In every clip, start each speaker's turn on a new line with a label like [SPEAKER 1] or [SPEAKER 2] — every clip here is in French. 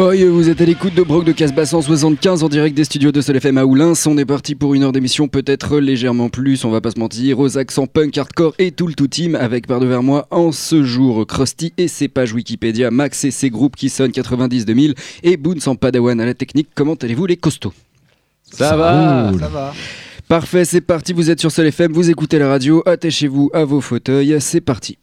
[SPEAKER 1] Oh, yeah, vous êtes à l'écoute de Brock de Casbah 175 en direct des studios de Sol FM à Oulins. On est parti pour une heure d'émission, peut-être légèrement plus, on va pas se mentir, aux accents punk, hardcore et tout le tout team avec par devers moi en ce jour Krusty et ses pages Wikipédia, Max et ses groupes qui sonnent 90-2000 et Boone sans padawan à la technique. Comment allez-vous les costauds?
[SPEAKER 2] Ça va
[SPEAKER 3] Ça va.
[SPEAKER 1] Parfait, c'est parti, vous êtes sur Sol FM, vous écoutez la radio, attachez-vous à vos fauteuils, c'est parti.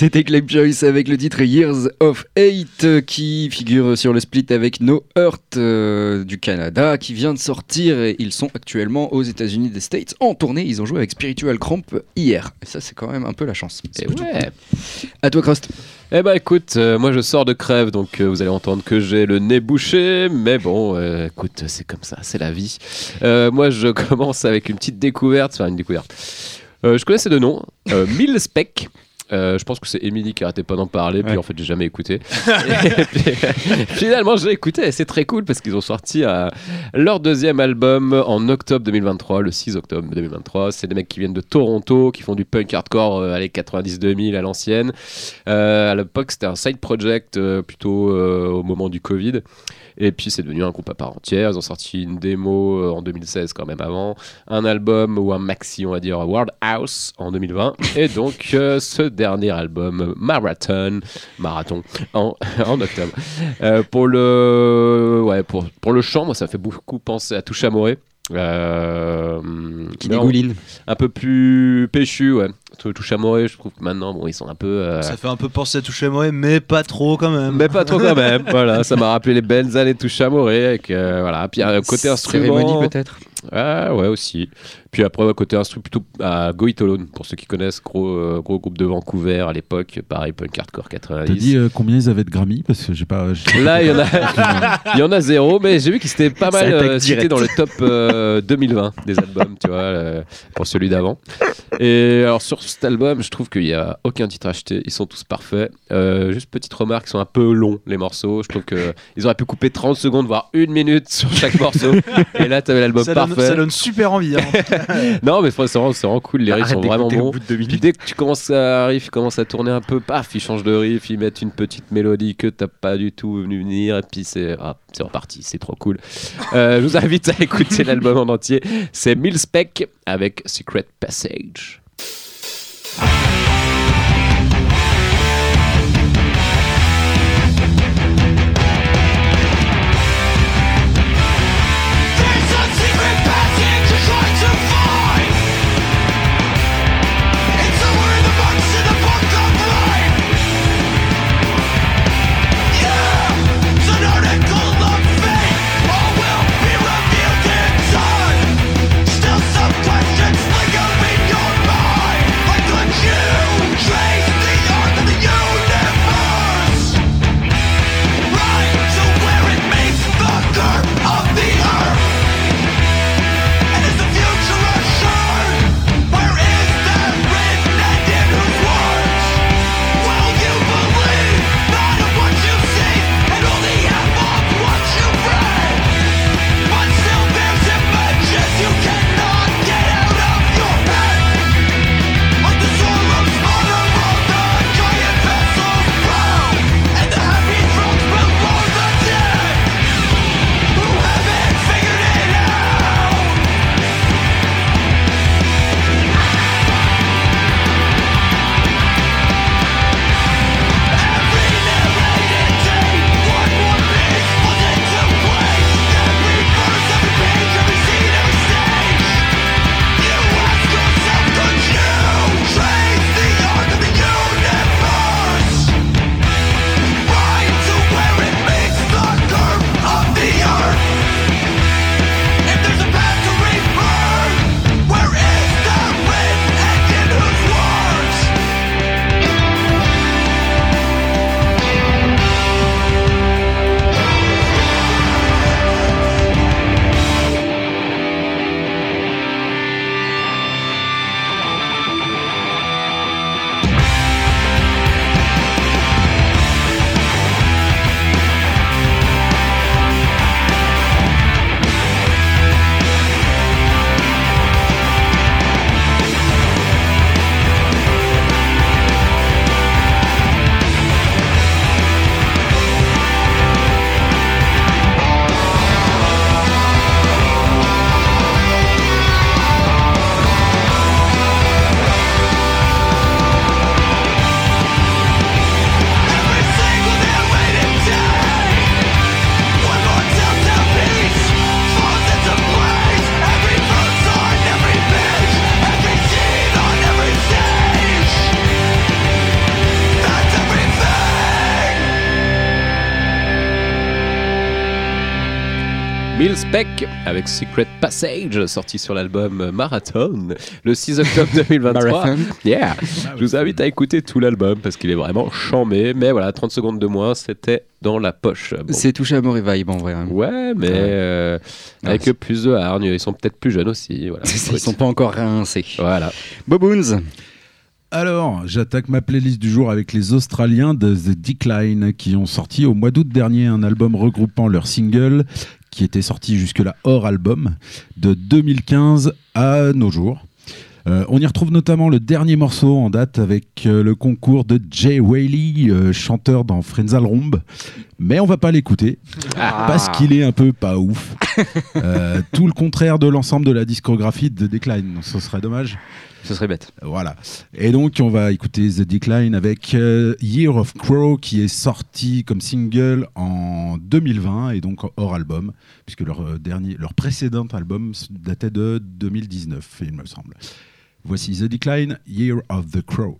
[SPEAKER 1] C'était Clay Joyce avec le titre Years of Hate euh, qui figure sur le split avec No Earth euh, du Canada qui vient de sortir et ils sont actuellement aux États-Unis des States en tournée. Ils ont joué avec Spiritual Cramp hier. Et ça, c'est quand même un peu la chance. C'est plutôt
[SPEAKER 2] ouais.
[SPEAKER 1] cool. À toi, Crust.
[SPEAKER 2] Eh bah écoute, euh, moi je sors de crève, donc euh, vous allez entendre que j'ai le nez bouché, mais bon, euh, écoute, c'est comme ça, c'est la vie. Moi je commence avec une petite découverte, enfin une découverte. Je connais ces deux noms, Mille Spec. Euh, je pense que c'est Émilie qui arrêtait pas d'en parler, puis
[SPEAKER 1] Ouais.
[SPEAKER 2] en fait j'ai jamais écouté. Et puis, finalement j'ai écouté et c'est très cool parce qu'ils ont sorti euh, leur deuxième album en octobre 2023, le 6 octobre 2023. C'est des mecs qui viennent de Toronto, qui font du punk hardcore euh, allez 90-2000 à l'ancienne. Euh, à l'époque c'était un side project plutôt au moment du Covid. Et puis c'est devenu un groupe à part entière. Ils ont sorti une démo en 2016 quand même avant, un album ou un maxi on va dire World House en 2020 et donc ce dernier album Marathon Marathon en, en octobre. Euh, pour le ouais pour, pour le chant moi ça fait beaucoup penser à Touche Amoré. Euh,
[SPEAKER 1] Qui dégouline.
[SPEAKER 2] un peu plus péchu, ouais. Tout touche à Moré, je trouve que maintenant, bon, ils sont un peu. euh,
[SPEAKER 3] Ça fait un peu penser à toucher moi, mais pas trop quand même.
[SPEAKER 2] Mais pas trop quand même. voilà, ça m'a rappelé les belles années de touche à Moré avec euh, voilà. Puis euh, côté instrument.
[SPEAKER 1] Cérémonie peut-être.
[SPEAKER 2] Ah ouais aussi. Puis après côté instru plutôt à Go It Alone pour ceux qui connaissent gros euh, gros groupe de Vancouver à l'époque, pareil punk hardcore
[SPEAKER 4] T'as
[SPEAKER 2] 90.
[SPEAKER 4] dit euh, combien ils avaient de Grammy? Parce que j'ai pas. j'ai-
[SPEAKER 2] Là, il y en a, il y en a zéro, mais j'ai vu qu'ils étaient pas mal euh, cités dans le top euh, 2020 des albums, tu vois, euh, pour celui d'avant. Et alors sur cet album, je trouve qu'il y a aucun titre acheté, ils sont tous parfaits. Euh, juste petite remarque, ils sont un peu longs les morceaux. Je trouve que ils auraient pu couper 30 secondes voire une minute sur chaque morceau. Et là, t'avais l'album
[SPEAKER 3] ça, donne,
[SPEAKER 2] parfait.
[SPEAKER 3] ça donne super envie. hein.
[SPEAKER 2] Non, mais c'est vraiment, c'est vraiment cool. Les riffs
[SPEAKER 1] Arrête
[SPEAKER 2] sont vraiment bons. Puis dès que tu commences à riff, ils commencent à tourner un peu, paf, ils changent de riff, ils mettent une petite mélodie que t'as pas du tout venu venir, et puis c'est ah, c'est reparti, c'est trop cool. Euh, je vous invite à écouter l'album en entier. C'est Milspec avec Secret Passage. Milspec avec Secret Passage, sorti sur l'album Marathon le 6 octobre 2023.
[SPEAKER 1] Marathon.
[SPEAKER 2] Yeah. Je vous invite à écouter tout l'album parce qu'il est vraiment chambé. Mais voilà, 30 secondes de moins, c'était dans la poche. Bon.
[SPEAKER 1] C'est touché à mort et vibe en vrai. hein.
[SPEAKER 2] Ouais, mais euh, avec plus de hargne. Ils sont peut-être plus jeunes aussi. Voilà.
[SPEAKER 1] Ils sont pas encore rincés.
[SPEAKER 2] Voilà.
[SPEAKER 1] Boboons.
[SPEAKER 4] Alors, j'attaque ma playlist du jour avec les Australiens de The Decline qui ont sorti au mois d'août dernier un album regroupant leurs singles qui était sorti jusque-là hors album de 2015 à nos jours. Euh, on y retrouve notamment le dernier morceau en date avec euh, le concours de Jay Whaley, euh, chanteur dans Frenzal Romb,
[SPEAKER 5] Mais on va pas l'écouter
[SPEAKER 2] Ah.
[SPEAKER 5] parce qu'il est un peu pas ouf. Euh, tout le contraire de l'ensemble de la discographie de Decline. Donc, ce serait dommage.
[SPEAKER 1] Ce serait bête.
[SPEAKER 5] Voilà. Et donc, on va écouter The Decline avec euh, Year of Crow qui est sorti comme single en 2020 et donc hors album, puisque leur, euh, dernier, leur précédent album datait de 2019, il me semble. Voici The Decline, Year of the Crow.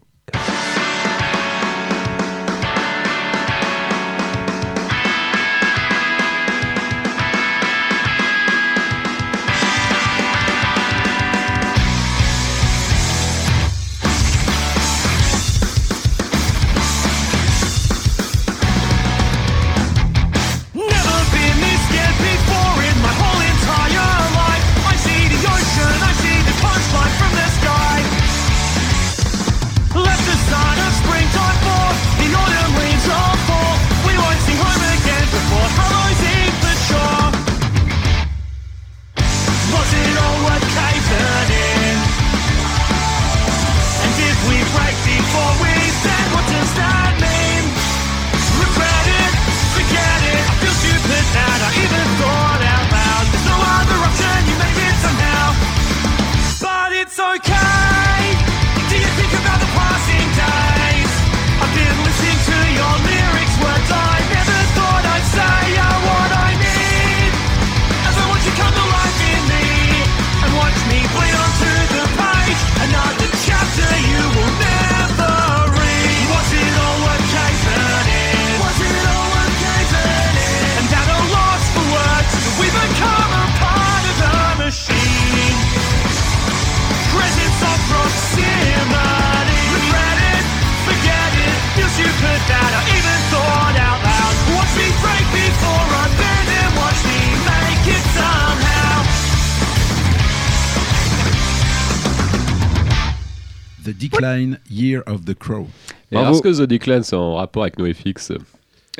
[SPEAKER 4] Of the
[SPEAKER 5] Crow.
[SPEAKER 2] Et
[SPEAKER 1] Bravo.
[SPEAKER 2] est-ce que The Decline c'est en rapport avec NoFX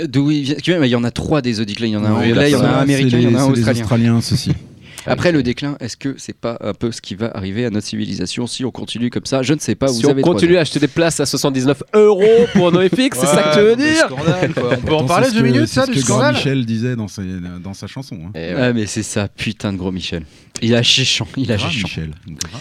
[SPEAKER 1] D'où il vient Il y en a trois des The Decline. Il y en a un
[SPEAKER 2] Oui,
[SPEAKER 1] anglais, il y en a un américain, il y en a un
[SPEAKER 5] les
[SPEAKER 1] australien.
[SPEAKER 5] Australiens, ceci.
[SPEAKER 1] Après le déclin, est-ce que c'est pas un peu ce qui va arriver à notre civilisation si on continue comme ça? Je ne sais pas.
[SPEAKER 2] Si
[SPEAKER 1] vous
[SPEAKER 2] on
[SPEAKER 1] avez
[SPEAKER 2] continue à acheter des places à 79 euros pour NoFX, c'est ça que tu veux dire?
[SPEAKER 3] Scandale, quoi. On peut en parler
[SPEAKER 5] ce
[SPEAKER 3] deux
[SPEAKER 5] que-
[SPEAKER 3] minutes,
[SPEAKER 5] c'est
[SPEAKER 3] ça,
[SPEAKER 5] ce
[SPEAKER 3] du
[SPEAKER 5] que Grand
[SPEAKER 3] scandale?
[SPEAKER 5] Michel disait dans sa, dans sa chanson. hein.
[SPEAKER 2] Ouais.
[SPEAKER 1] Ah mais c'est ça, putain de gros Michel. Il a chichant, il a
[SPEAKER 5] Grand
[SPEAKER 1] chichant.
[SPEAKER 5] Michel. Grand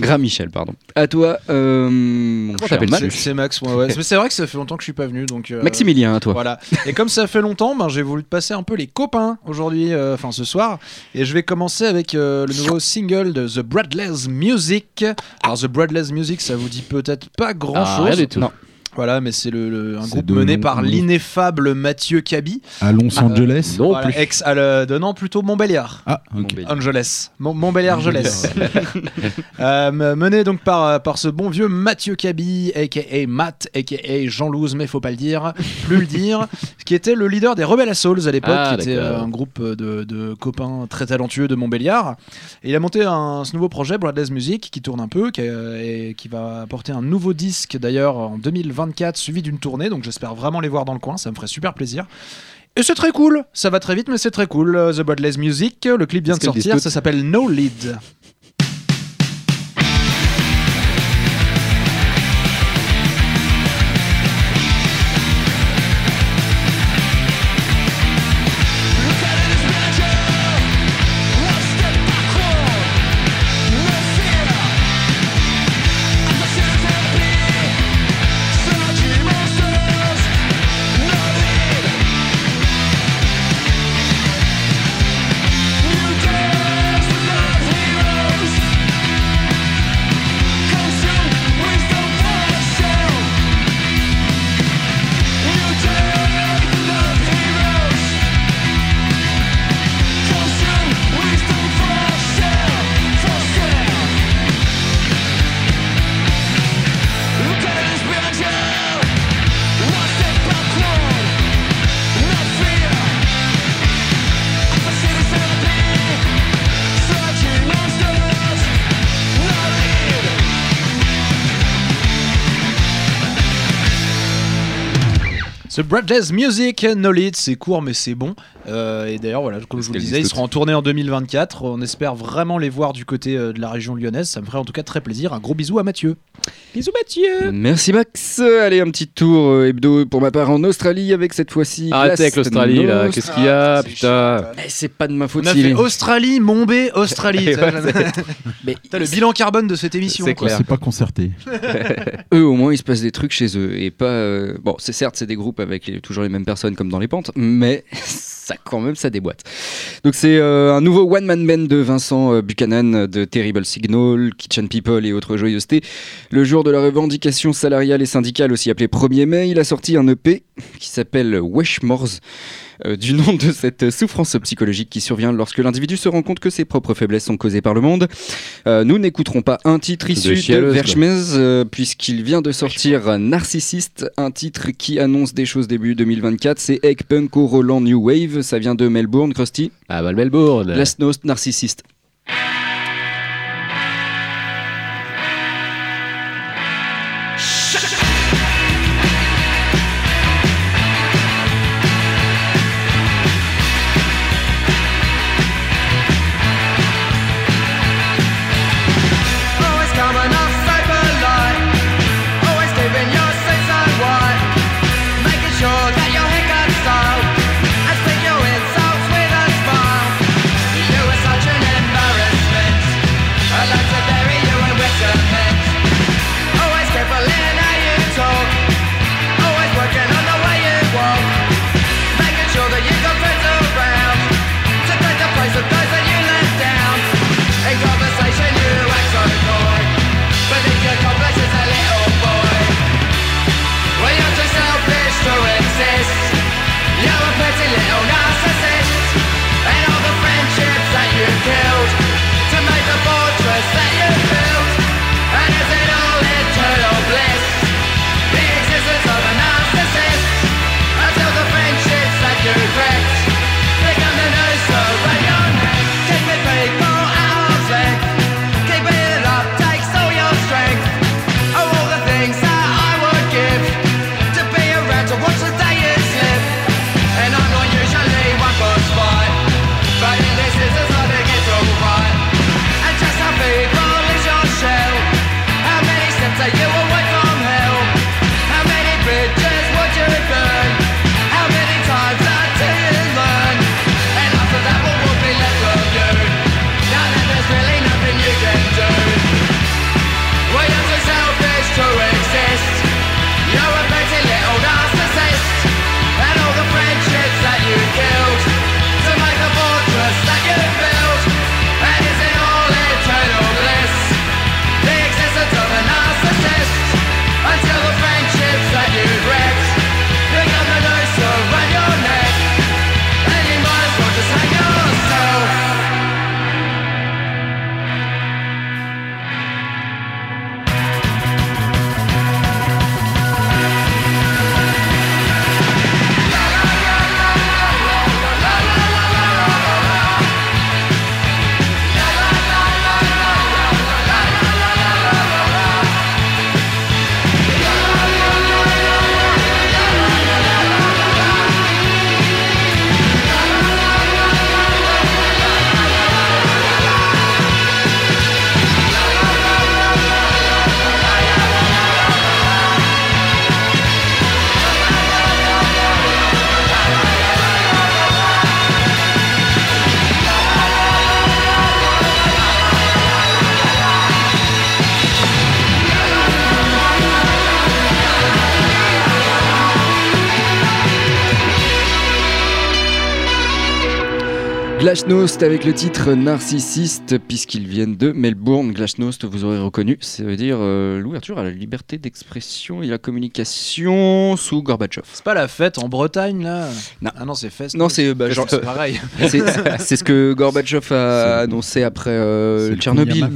[SPEAKER 1] Gras Michel, pardon. À toi, euh, mon cher Max.
[SPEAKER 3] C'est Max, ouais, ouais. Mais c'est vrai que ça fait longtemps que je suis pas venu, donc. euh,
[SPEAKER 1] Maximilien, à toi.
[SPEAKER 3] Voilà. Et comme ça fait longtemps, ben, j'ai voulu te passer un peu les copains aujourd'hui, euh, enfin ce soir. Et je vais commencer avec euh, le nouveau single de The Bradley's Music. Alors The Bradley's Music, ça vous dit peut-être pas grand
[SPEAKER 2] Ah,
[SPEAKER 3] chose.
[SPEAKER 2] rien du tout.
[SPEAKER 1] Non.
[SPEAKER 3] Voilà, mais c'est le, le- un groupe
[SPEAKER 5] de
[SPEAKER 3] mené par l'ineffable Mathieu Cabi.
[SPEAKER 5] À Los Angeles.
[SPEAKER 2] Non
[SPEAKER 3] Voilà,
[SPEAKER 2] plus.
[SPEAKER 3] ex à le, de non plutôt Montbéliard.
[SPEAKER 5] Ah.
[SPEAKER 3] Angeles. Mon- Montbéliard Angeles. Euh, mené donc par, par ce bon vieux Mathieu Cabi, aka Matt, aka Jean-Louze, mais faut pas le dire, plus le dire, qui était le leader des Rebelles à Souls à l'époque,
[SPEAKER 2] Ah,
[SPEAKER 3] qui était euh, un groupe de, de copains très talentueux de Montbéliard. Et il a monté un, ce nouveau projet, Bradley's Music, qui tourne un peu, qui, et qui va apporter un nouveau disque d'ailleurs en 2024, suivi d'une tournée, donc j'espère vraiment les voir dans le coin, ça me ferait super plaisir. Et c'est très cool, ça va très vite, mais c'est très cool. Euh, The Bradley's Music, le clip vient de sortir, ça s'appelle No Lead. Broadcast Music Knowledge, c'est court mais c'est bon. Euh, et d'ailleurs, voilà, comme je vous le disais, ils seront en tournée en 2024. On espère vraiment les voir du côté euh, de la région lyonnaise. Ça me ferait en tout cas très plaisir. Un gros bisou à Mathieu.
[SPEAKER 2] Bisous Mathieu
[SPEAKER 6] Merci Max. Allez, un petit tour euh, hebdo pour ma part en Australie avec cette fois-ci.
[SPEAKER 2] Arrêtez avec l'Australie là, qu'est-ce qu'il y a,
[SPEAKER 3] c'est
[SPEAKER 2] putain
[SPEAKER 6] Eh, C'est pas de ma faute.
[SPEAKER 3] On a fait Australie, Mombé, Australie.
[SPEAKER 6] Mais
[SPEAKER 3] Putain, le bilan carbone de cette émission.
[SPEAKER 2] C'est
[SPEAKER 3] quoi.
[SPEAKER 2] clair.
[SPEAKER 4] C'est pas concerté.
[SPEAKER 6] eux, au moins, il se passe des trucs chez eux. Et pas. euh, Bon, c'est certes, c'est des groupes avec toujours les mêmes personnes comme dans les pentes, mais ça, quand même, ça déboîte. Donc, c'est euh, un nouveau one-man band de Vincent euh, Buchanan de Terrible Signal, Kitchen People et autres joyeusetés. Le jour de la revendication salariale et syndicale, aussi appelé 1er mai, il a sorti un EP qui s'appelle Weshmores. euh, du nom de cette souffrance psychologique qui survient lorsque l'individu se rend compte que ses propres faiblesses sont causées par le monde. Euh, nous n'écouterons pas un titre
[SPEAKER 2] De
[SPEAKER 6] issu de. Verchmez, euh, puisqu'il vient de sortir Narcissiste, un titre qui annonce des choses début 2024. C'est Egg Punk au Roland New Wave, ça vient de Melbourne, Krusty.
[SPEAKER 2] Ah bah le Melbourne
[SPEAKER 6] Glasnost, Narcissiste. Glasnost avec le titre Narcissiste, puisqu'ils viennent de Melbourne. Glasnost, vous aurez reconnu, ça veut dire euh, l'ouverture à la liberté d'expression et la communication sous Gorbatchev.
[SPEAKER 3] C'est pas la fête en Bretagne là?
[SPEAKER 6] Non.
[SPEAKER 3] Ah non, c'est fest.
[SPEAKER 6] Non, c'est bah, genre-
[SPEAKER 3] c'est pareil.
[SPEAKER 6] c'est ce que Gorbatchev a annoncé après euh, Tchernobyl.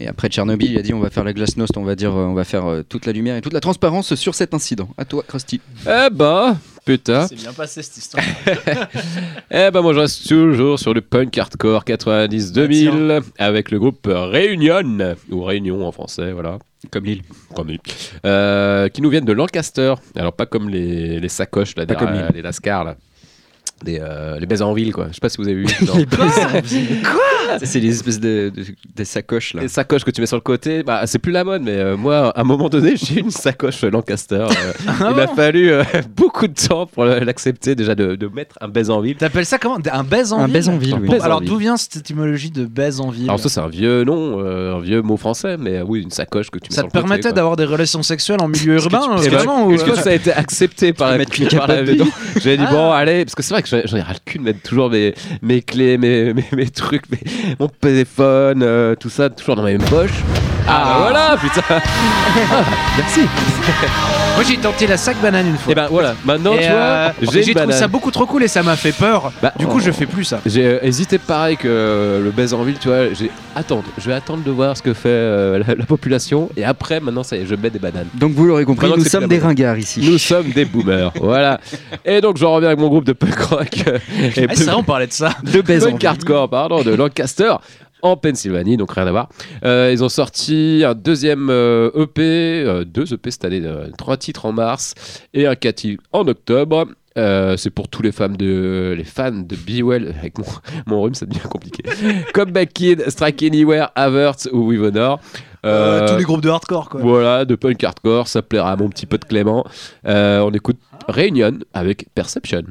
[SPEAKER 6] Et après Tchernobyl, il a dit on va faire la Glasnost, on va dire, euh, on va faire toute la lumière et toute la transparence sur cet incident. À toi, Krusty.
[SPEAKER 2] Eh ben, putain.
[SPEAKER 3] C'est bien passé cette histoire.
[SPEAKER 2] Eh ben moi je reste toujours sur le punk hardcore 90-2000 avec le groupe Réunion, ou Réunion en français, voilà.
[SPEAKER 1] Comme l'île.
[SPEAKER 2] Comme lui. Euh, qui nous viennent de Lancaster. Alors pas comme les, les sacoches, là,
[SPEAKER 1] Pas comme
[SPEAKER 2] derrière,
[SPEAKER 1] l'île.
[SPEAKER 2] les lascars, là. Des, euh, les baises en ville, quoi. Je sais pas si vous avez vu. non.
[SPEAKER 1] Ça, C'est les espèces de, de- des sacoches là.
[SPEAKER 2] Les sacoches que tu mets sur le côté, bah, c'est plus la mode, mais euh, moi, à un moment donné, j'ai une sacoche Lancaster. euh,
[SPEAKER 3] Ah
[SPEAKER 2] il m'a fallu euh, beaucoup de temps pour l'accepter, déjà de, de mettre un baise en ville.
[SPEAKER 3] T'appelles ça comment? Un baise en
[SPEAKER 1] Un
[SPEAKER 3] ville
[SPEAKER 1] baise en ville, oui.
[SPEAKER 3] Bon,
[SPEAKER 2] Baise en
[SPEAKER 3] Alors
[SPEAKER 2] ville.
[SPEAKER 3] d'où vient cette étymologie de baise en ville?
[SPEAKER 2] Alors, ça, c'est un vieux nom, euh, un vieux mot français, mais euh, oui, une sacoche que tu mets
[SPEAKER 3] Ça
[SPEAKER 2] sur
[SPEAKER 3] te
[SPEAKER 2] le côté,
[SPEAKER 3] permettait
[SPEAKER 2] quoi.
[SPEAKER 3] d'avoir des relations sexuelles en milieu urbain
[SPEAKER 2] Eh ben,
[SPEAKER 3] vraiment, ou-
[SPEAKER 2] Est-ce que ça a été accepté par la, par vie. J'ai dit,
[SPEAKER 3] Ah.
[SPEAKER 2] bon, allez, parce que c'est vrai que j'en ai ras le cul de mettre toujours mes, mes clés, mes, mes, trucs, mon téléphone, euh, tout ça, toujours dans ma même poche. Ah, bah voilà, putain Ah, Merci
[SPEAKER 3] Moi j'ai tenté la sac banane une fois.
[SPEAKER 2] Et ben voilà, maintenant,
[SPEAKER 3] Et,
[SPEAKER 2] tu
[SPEAKER 3] euh,
[SPEAKER 2] vois, j'ai
[SPEAKER 3] j'ai trouvé
[SPEAKER 2] banane.
[SPEAKER 3] ça beaucoup trop cool et ça m'a fait peur.
[SPEAKER 2] Bah,
[SPEAKER 3] du coup, je fais plus ça.
[SPEAKER 2] J'ai euh, hésité pareil que euh, le baise en ville, tu vois. J'ai attendre, je vais attendre de voir ce que fait euh, la, la population et après, maintenant, ça y est, je mets des bananes.
[SPEAKER 1] Donc vous l'aurez compris,
[SPEAKER 2] Maintenant que
[SPEAKER 1] nous
[SPEAKER 2] c'est
[SPEAKER 1] sommes
[SPEAKER 2] plus
[SPEAKER 1] des
[SPEAKER 2] la
[SPEAKER 1] ringards ici.
[SPEAKER 2] Nous sommes des boomers, voilà. Et donc, j'en reviens avec mon groupe de punk rock euh, et
[SPEAKER 3] Ah, c'est vrai, on parlait de ça.
[SPEAKER 1] de baise en
[SPEAKER 2] punk hardcore, pardon, de Lancaster. En Pennsylvanie, donc rien à voir. Euh, ils ont sorti un deuxième euh, EP, euh, deux EP cette année, trois titres en mars et un quatre en octobre. C'est pour tous les fans de les fans de Bewell avec mon, mon rhume ça devient compliqué comme Back Kid, Strike Anywhere, Averts ou With Honor
[SPEAKER 3] tous les groupes de hardcore quoi.
[SPEAKER 2] voilà de punk hardcore ça plaira à mon petit pote Clément on écoute Réunion avec Perception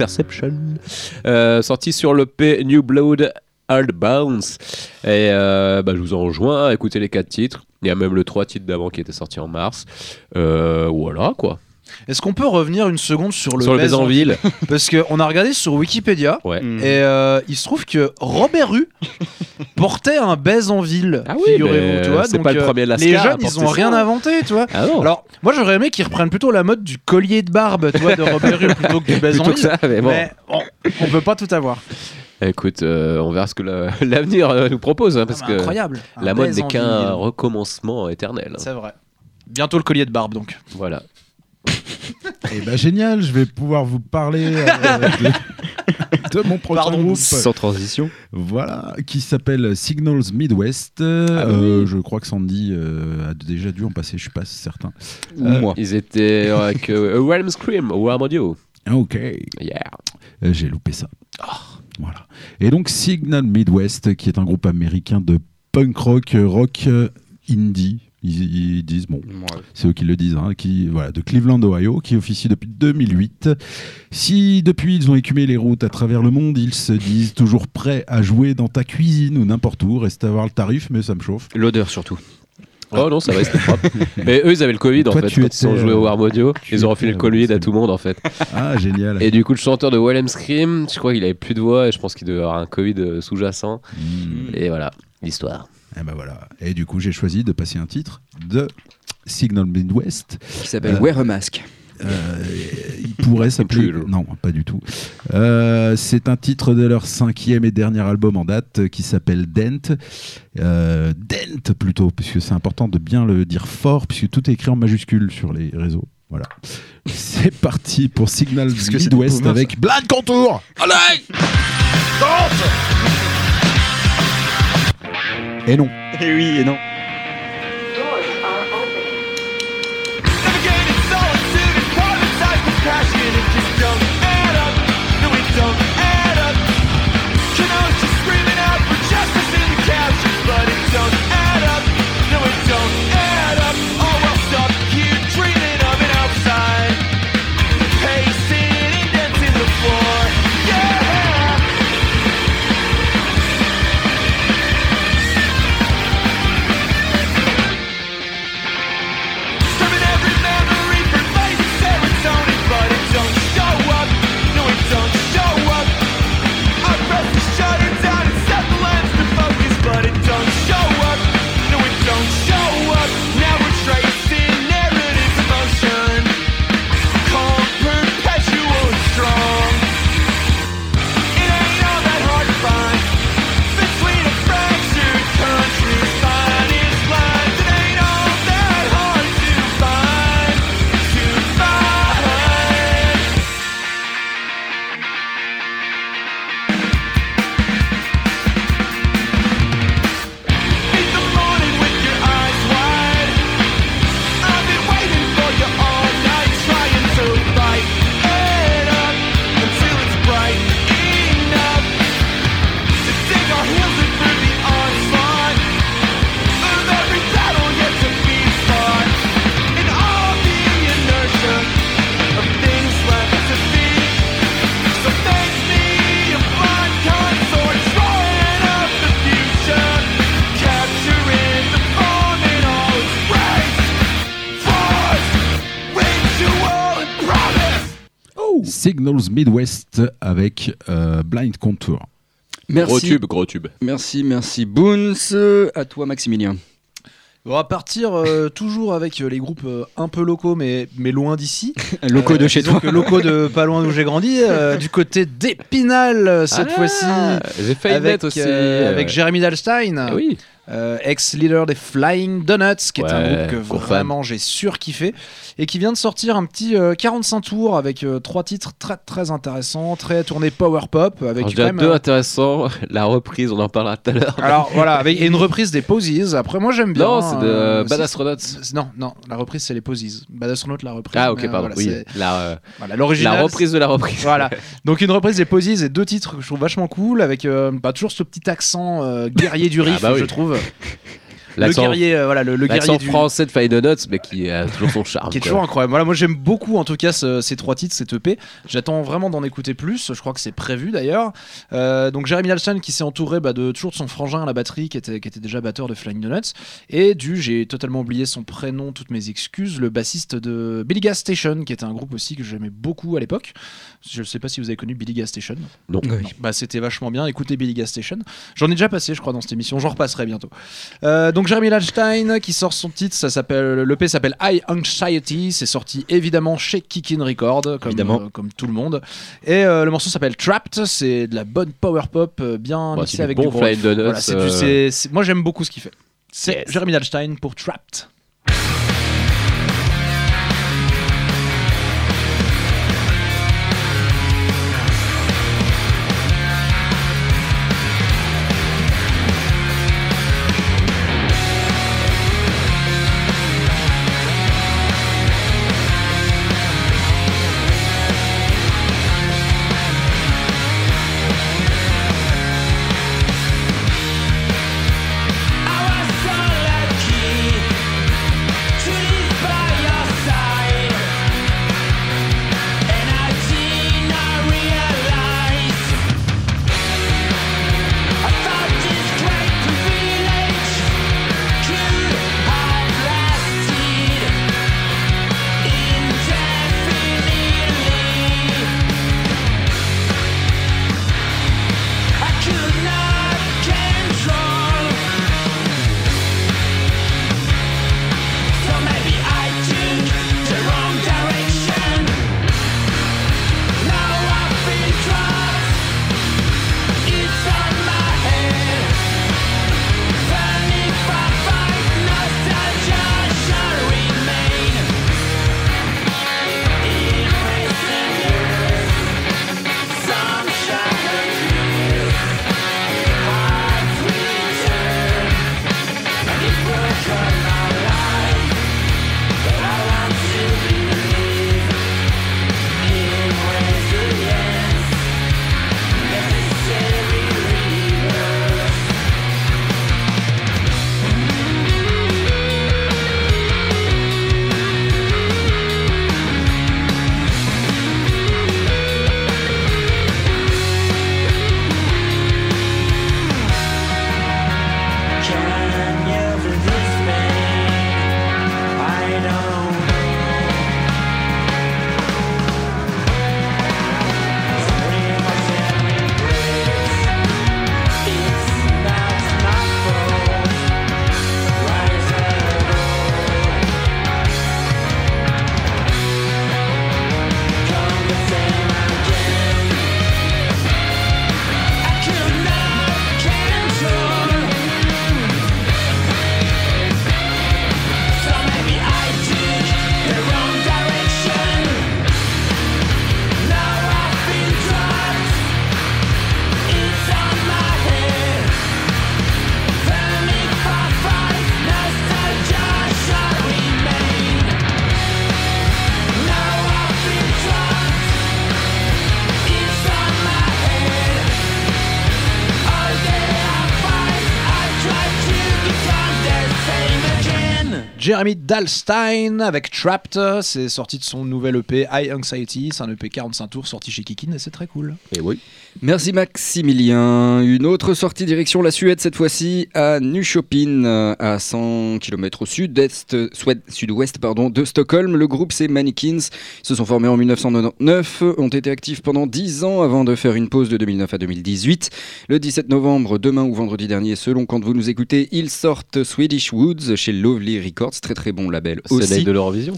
[SPEAKER 2] Perception. Euh, sorti sur le P New Blood Hard Bounce. Et euh, bah, je vous en rejoins à écouter les quatre titres. Il y a même le trois titres d'avant qui étaient sortis en mars. Euh, voilà quoi.
[SPEAKER 3] Est-ce qu'on peut revenir une seconde sur le
[SPEAKER 2] sur le
[SPEAKER 3] baise en ville. Parce qu'on a regardé sur Wikipédia
[SPEAKER 2] Ouais.
[SPEAKER 1] Mm.
[SPEAKER 3] et euh, il se trouve que Robert Rue portait un baise en ville.
[SPEAKER 2] Ah oui,
[SPEAKER 3] figurez-vous,
[SPEAKER 2] mais
[SPEAKER 3] tu vois.
[SPEAKER 2] c'est
[SPEAKER 3] Donc,
[SPEAKER 2] pas le
[SPEAKER 3] euh,
[SPEAKER 2] premier Lascar
[SPEAKER 3] Les
[SPEAKER 2] à
[SPEAKER 3] jeunes, ils
[SPEAKER 2] porter
[SPEAKER 3] ont
[SPEAKER 2] ça.
[SPEAKER 3] rien inventé, tu vois.
[SPEAKER 2] Ah non.
[SPEAKER 3] Alors, moi j'aurais aimé qu'ils reprennent plutôt la mode du collier de barbe, tu vois, de Robert Rue plutôt que du baise en
[SPEAKER 2] Plutôt que
[SPEAKER 3] ville.
[SPEAKER 2] ça, mais bon.
[SPEAKER 3] Mais bon, on peut pas tout avoir.
[SPEAKER 2] Écoute, euh, on verra ce que la- l'avenir euh, nous propose. hein, parce
[SPEAKER 3] Ah, mais
[SPEAKER 2] que
[SPEAKER 3] incroyable. Un
[SPEAKER 2] la mode
[SPEAKER 3] baise
[SPEAKER 2] n'est
[SPEAKER 3] en
[SPEAKER 2] qu'un
[SPEAKER 3] ville.
[SPEAKER 2] recommencement éternel. hein.
[SPEAKER 3] C'est vrai. Bientôt le collier de barbe donc.
[SPEAKER 2] Voilà.
[SPEAKER 4] Eh ben génial, je vais pouvoir vous parler euh, de, de mon prochain
[SPEAKER 3] Pardon.
[SPEAKER 4] groupe.
[SPEAKER 1] Sans transition.
[SPEAKER 4] Voilà, qui s'appelle Signals Midwest.
[SPEAKER 2] Ah
[SPEAKER 4] Euh, Je crois que Sandy euh, a déjà dû en passer, je suis pas certain.
[SPEAKER 1] Ou moi.
[SPEAKER 2] Ils étaient avec Realm Scream Warm Audio.
[SPEAKER 4] Ok,
[SPEAKER 2] Yeah.
[SPEAKER 4] J'ai loupé ça. Voilà. Et donc Signal Midwest, qui est un groupe américain de punk rock, rock indie. Ils, ils disent, bon, c'est eux qui le disent, hein, qui, voilà, de Cleveland, Ohio, qui officie depuis 2008. Si depuis ils ont écumé les routes à travers le monde, ils se disent toujours prêts à jouer dans ta cuisine ou n'importe où. Reste à voir le tarif, mais ça me chauffe.
[SPEAKER 5] L'odeur surtout.
[SPEAKER 2] Oh non, ça va, c'était propre. Mais eux, ils avaient le Covid en
[SPEAKER 4] Toi,
[SPEAKER 2] fait.
[SPEAKER 4] tu
[SPEAKER 2] Quand ils ont joué au
[SPEAKER 4] euh,
[SPEAKER 2] Warm Audio,
[SPEAKER 4] tu
[SPEAKER 2] ils ont refilé le
[SPEAKER 4] euh,
[SPEAKER 2] Covid à tout le monde en fait.
[SPEAKER 4] Ah, génial.
[SPEAKER 2] Et du coup, le chanteur de Wellem Scream, je crois qu'il avait plus de voix et je pense qu'il devait avoir un Covid euh, sous-jacent.
[SPEAKER 4] Mm.
[SPEAKER 2] Et voilà, l'histoire.
[SPEAKER 4] Et ben voilà. Et du coup, j'ai choisi de passer un titre de Signal Midwest.
[SPEAKER 5] Qui s'appelle
[SPEAKER 4] Euh,
[SPEAKER 5] Wear a Mask.
[SPEAKER 4] Euh, il pourrait s'appeler. Non, pas du tout. Euh, c'est un titre de leur cinquième et dernier album en date qui s'appelle Dent. Euh, Dent plutôt, puisque c'est important de bien le dire fort, puisque tout est écrit en majuscule sur les réseaux. Voilà. C'est parti pour Signal Midwest avec Blind Contour. Allez Et non.
[SPEAKER 5] Et oui, et non.
[SPEAKER 4] Midwest avec euh, Blind Contour.
[SPEAKER 5] Merci.
[SPEAKER 2] Gros tube, gros tube.
[SPEAKER 5] Merci, merci. Boons. À toi, Maximilien.
[SPEAKER 3] On va partir euh, toujours avec euh, les groupes euh, un peu locaux, mais, mais loin d'ici.
[SPEAKER 5] Locaux de chez toi.
[SPEAKER 3] locaux de pas loin d'où j'ai grandi, euh, du côté d'Épinal cette
[SPEAKER 2] Ah,
[SPEAKER 3] fois-ci.
[SPEAKER 2] J'ai failli
[SPEAKER 3] Avec,
[SPEAKER 2] aussi.
[SPEAKER 3] euh, avec Jeremy Dalstein,
[SPEAKER 2] ah oui.
[SPEAKER 3] Euh, ex-leader des Flying Donuts, qui est un groupe que vraiment j'ai surkiffé, et qui vient de sortir un petit euh, 45 tours avec euh, trois titres très très intéressants, très tournés power pop, avec
[SPEAKER 2] Alors,
[SPEAKER 3] quand même,
[SPEAKER 2] deux
[SPEAKER 3] euh,
[SPEAKER 2] intéressants. La reprise, on en parlera tout à l'heure.
[SPEAKER 3] alors voilà, avec et une reprise des Posies. Après, moi j'aime bien.
[SPEAKER 2] non, c'est de
[SPEAKER 3] euh,
[SPEAKER 2] Bad Astronauts.
[SPEAKER 3] Non, non, la reprise c'est les Posies. Bad Astronaut la reprise.
[SPEAKER 2] Ah, ok,
[SPEAKER 3] mais, euh,
[SPEAKER 2] pardon.
[SPEAKER 3] voilà,
[SPEAKER 2] oui,
[SPEAKER 3] c'est-
[SPEAKER 2] la, euh,
[SPEAKER 3] voilà,
[SPEAKER 2] la reprise de la reprise.
[SPEAKER 3] Voilà, donc une reprise des Posies et deux titres que je trouve vachement cool avec euh, bah, toujours ce petit accent euh, guerrier du riff,
[SPEAKER 2] Ah bah oui.
[SPEAKER 3] je trouve. 子。
[SPEAKER 2] Le
[SPEAKER 3] guerrier, euh, voilà, le, guerrier du,
[SPEAKER 2] français de Fine Donuts, mais qui a toujours son charme.
[SPEAKER 3] qui est toujours incroyable. Voilà, moi j'aime beaucoup en tout cas ce- ces trois titres, cet EP. J'attends vraiment d'en écouter plus. Je crois que c'est prévu d'ailleurs. Euh, donc Jeremy Alston qui s'est entouré bah, de toujours de son frangin à la batterie, qui était, qui était déjà batteur de Flying Donuts, et du j'ai totalement oublié son prénom, toutes mes excuses, le bassiste de Billy Gas Station, qui était un groupe aussi que j'aimais beaucoup à l'époque. Je ne sais pas si vous avez connu Billy Gas Station.
[SPEAKER 2] Non.
[SPEAKER 3] Non. Bah, c'était vachement bien. Écoutez Billy Gas Station. J'en ai déjà passé, je crois, dans cette émission. J'en repasserai bientôt. Euh, donc Jeremy Lalstein qui sort son titre, ça s'appelle l'EP s'appelle High Anxiety. C'est sorti évidemment chez Kickin Record, comme,
[SPEAKER 5] Évidemment.
[SPEAKER 3] euh, comme tout le monde. Et euh, le morceau s'appelle Trapped. C'est de la bonne power pop euh, bien
[SPEAKER 2] Bah,
[SPEAKER 3] mixée avec
[SPEAKER 2] bon
[SPEAKER 3] du gros Voilà, c'est du- c'est- c'est- moi j'aime beaucoup ce qu'il fait. C'est
[SPEAKER 2] Yes.
[SPEAKER 3] Jeremy Lalstein pour Trapped. Jeremy Dalstein avec Trapped. C'est sorti de son nouvel EP High Anxiety. C'est un EP 45 tours sorti chez Kikin et c'est très cool.
[SPEAKER 2] Et oui.
[SPEAKER 1] Merci Maximilien. Une autre sortie direction la Suède cette fois-ci à Nyköping, euh, à 100 km au sud-est, sud-ouest pardon, de Stockholm. Le groupe c'est Mannequins. Ils se sont formés en 1999, ont été actifs pendant 10 ans avant de faire une pause de 2009 à 2018. Le 17 novembre, demain ou vendredi dernier, selon quand vous nous écoutez, ils sortent Swedish Woods chez Lovely Records, très très bon label
[SPEAKER 2] C'est
[SPEAKER 1] aussi.
[SPEAKER 2] l'aigle de l'Eurovision.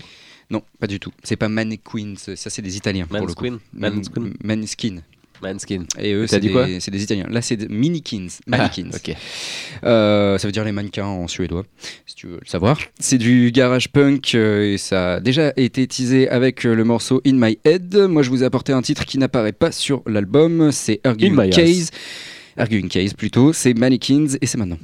[SPEAKER 1] Non, pas du tout. C'est pas Mannequins, ça c'est des Italiens pour le coup.
[SPEAKER 2] Mansquin.
[SPEAKER 1] Man-
[SPEAKER 2] Mansquin.
[SPEAKER 1] Maneskin.
[SPEAKER 2] Manskin.
[SPEAKER 1] Et eux, c'est
[SPEAKER 2] dit quoi
[SPEAKER 1] des, c'est des Italiens. Là, c'est des Minikins. Mannequins.
[SPEAKER 2] Ah, ok.
[SPEAKER 1] Euh, ça veut dire les mannequins en suédois, si tu veux le savoir. C'est du garage punk euh, et ça a déjà été teasé avec euh, le morceau In My Head. Moi, je vous ai apporté un titre qui n'apparaît pas sur l'album. C'est
[SPEAKER 2] In
[SPEAKER 1] Arguing Case. Arguing Case plutôt. C'est Mannequins et c'est maintenant.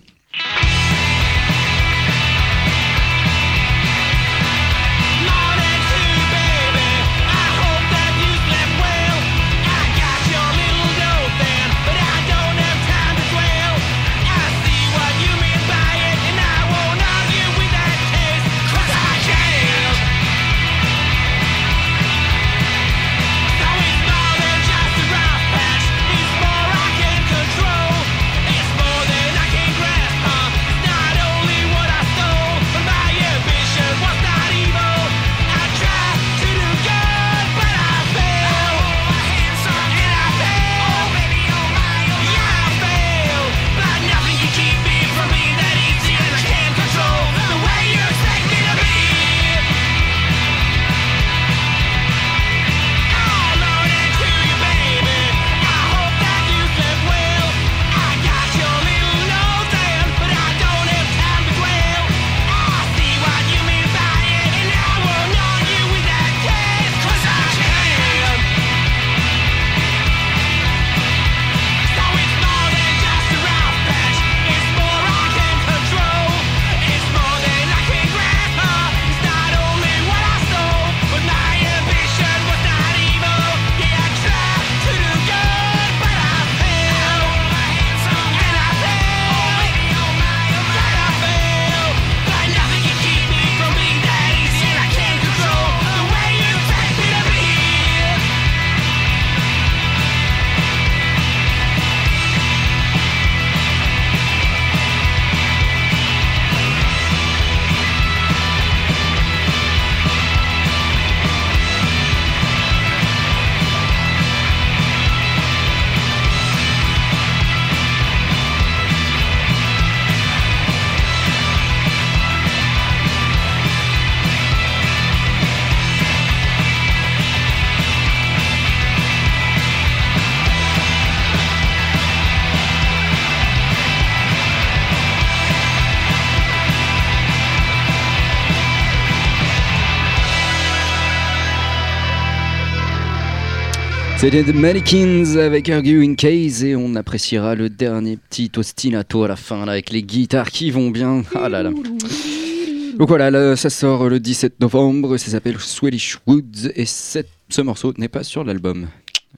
[SPEAKER 1] C'était The Mannequins avec Arguing Case et on appréciera le dernier petit ostinato à la fin là, avec les guitares qui vont bien. Ah là là. Donc voilà, là, ça sort le 17 novembre, ça s'appelle Swedish Woods et cette- ce morceau n'est pas sur l'album.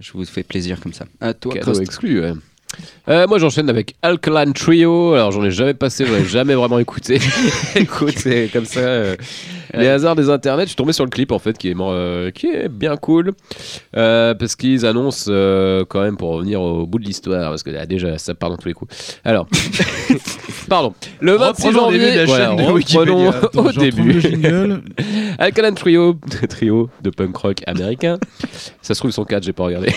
[SPEAKER 1] Je vous fais plaisir comme ça. À toi,
[SPEAKER 2] Cadeau exclu, ouais. Euh, moi j'enchaîne avec Alkaline Trio. Alors j'en ai jamais passé, j'en ai jamais vraiment écouté. Écoute, c'est comme ça. euh, les hasards des internets. Je suis tombé sur le clip en fait qui est, euh, qui est bien cool. Euh, parce qu'ils annoncent euh, quand même pour revenir au bout de l'histoire. Parce que là, déjà ça part dans tous les coups. Alors, pardon. Le 26
[SPEAKER 3] Reprenons au début
[SPEAKER 2] janvier.
[SPEAKER 3] de la
[SPEAKER 2] voilà,
[SPEAKER 3] chaîne
[SPEAKER 2] reprenons.
[SPEAKER 4] Attends,
[SPEAKER 2] au début. Alkaline Trio, trio de punk rock américain. Ça se trouve, ils sont 4, j'ai pas regardé.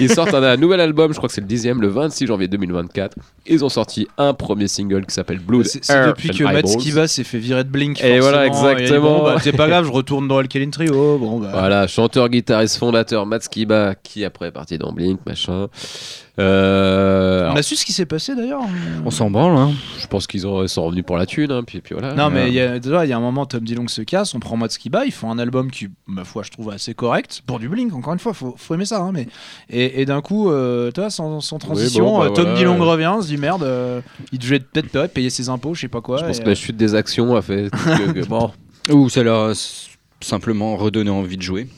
[SPEAKER 2] ils sortent un, un nouvel album, je crois que c'est le dixième, le 26 janvier 2024. Ils ont sorti un premier single qui s'appelle Blood.
[SPEAKER 3] C'est depuis que Matt. Skiba s'est fait virer de Blink.
[SPEAKER 2] Et voilà, exactement.
[SPEAKER 3] bon, bah, c'est pas grave, je retourne dans Alkaline Trio. Bon, bah.
[SPEAKER 2] Voilà, chanteur, guitariste, fondateur Matt Skiba, qui après est parti dans Blink, machin. Euh,
[SPEAKER 3] On
[SPEAKER 2] alors,
[SPEAKER 3] a su ce qui s'est passé d'ailleurs
[SPEAKER 1] On s'en branle, hein.
[SPEAKER 2] je pense qu'ils ont- sont revenus pour la thune, hein, puis, puis voilà.
[SPEAKER 3] Non, mais
[SPEAKER 2] Euh,
[SPEAKER 3] il y a, déjà, il y a un moment, Tom Dillon se casse, on prend Matt Skiba, ils font un album qui, ma foi, je trouve assez correct. Pour du Blink, encore une fois, faut, faut aimer ça. hein, mais... Et, et d'un coup, euh, tu vois, sans, sans transition,
[SPEAKER 2] bon, bah
[SPEAKER 3] euh, Tom
[SPEAKER 2] voilà.
[SPEAKER 3] Dillon revient, on se dit merde, euh, il devait peut-être ouais, payer ses impôts, je sais pas quoi.
[SPEAKER 2] je pense que la chute des actions a fait que- que- bon,
[SPEAKER 1] Ou ça leur a simplement redonné envie de jouer.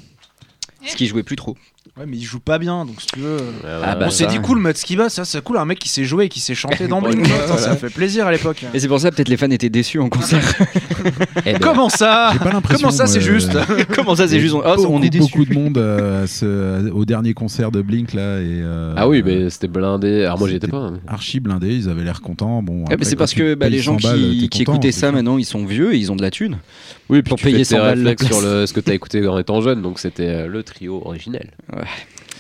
[SPEAKER 1] Ce qui jouait plus trop.
[SPEAKER 3] Ouais, mais il joue pas bien, donc si tu veux. euh,
[SPEAKER 1] Ah bah
[SPEAKER 3] on s'est
[SPEAKER 1] ça.
[SPEAKER 3] dit cool, Mode Skiba, ça c'est cool, un mec qui sait jouer et qui sait chanter dans Blink.
[SPEAKER 2] Ouais,
[SPEAKER 3] Putain, Ça fait plaisir à l'époque.
[SPEAKER 1] Et c'est pour ça peut-être les fans étaient déçus en concert.
[SPEAKER 2] Eh ben,
[SPEAKER 3] Comment ça
[SPEAKER 4] J'ai pas l'impression.
[SPEAKER 3] Comment ça, c'est
[SPEAKER 4] euh,
[SPEAKER 3] juste
[SPEAKER 1] Comment ça, c'est juste on, ah,
[SPEAKER 4] beaucoup,
[SPEAKER 1] on est déçus.
[SPEAKER 4] beaucoup de monde euh, ce- au dernier concert de Blink là et euh,
[SPEAKER 2] Ah oui, mais c'était blindé. Alors moi, j'y étais
[SPEAKER 4] c'était
[SPEAKER 2] pas. mais-
[SPEAKER 4] archi blindé, ils avaient l'air contents. Bon,
[SPEAKER 1] mais c'est parce que bah, les gens
[SPEAKER 4] 100 balles,
[SPEAKER 1] qui, écoutaient ça maintenant, ils sont vieux et ils ont de la thune.
[SPEAKER 2] Oui, puis
[SPEAKER 1] Pour
[SPEAKER 2] tu
[SPEAKER 1] payer
[SPEAKER 2] fais
[SPEAKER 1] 100
[SPEAKER 2] tes
[SPEAKER 1] balles la
[SPEAKER 2] réflexes sur le, ce que t'as écouté en étant jeune, donc c'était le trio originel.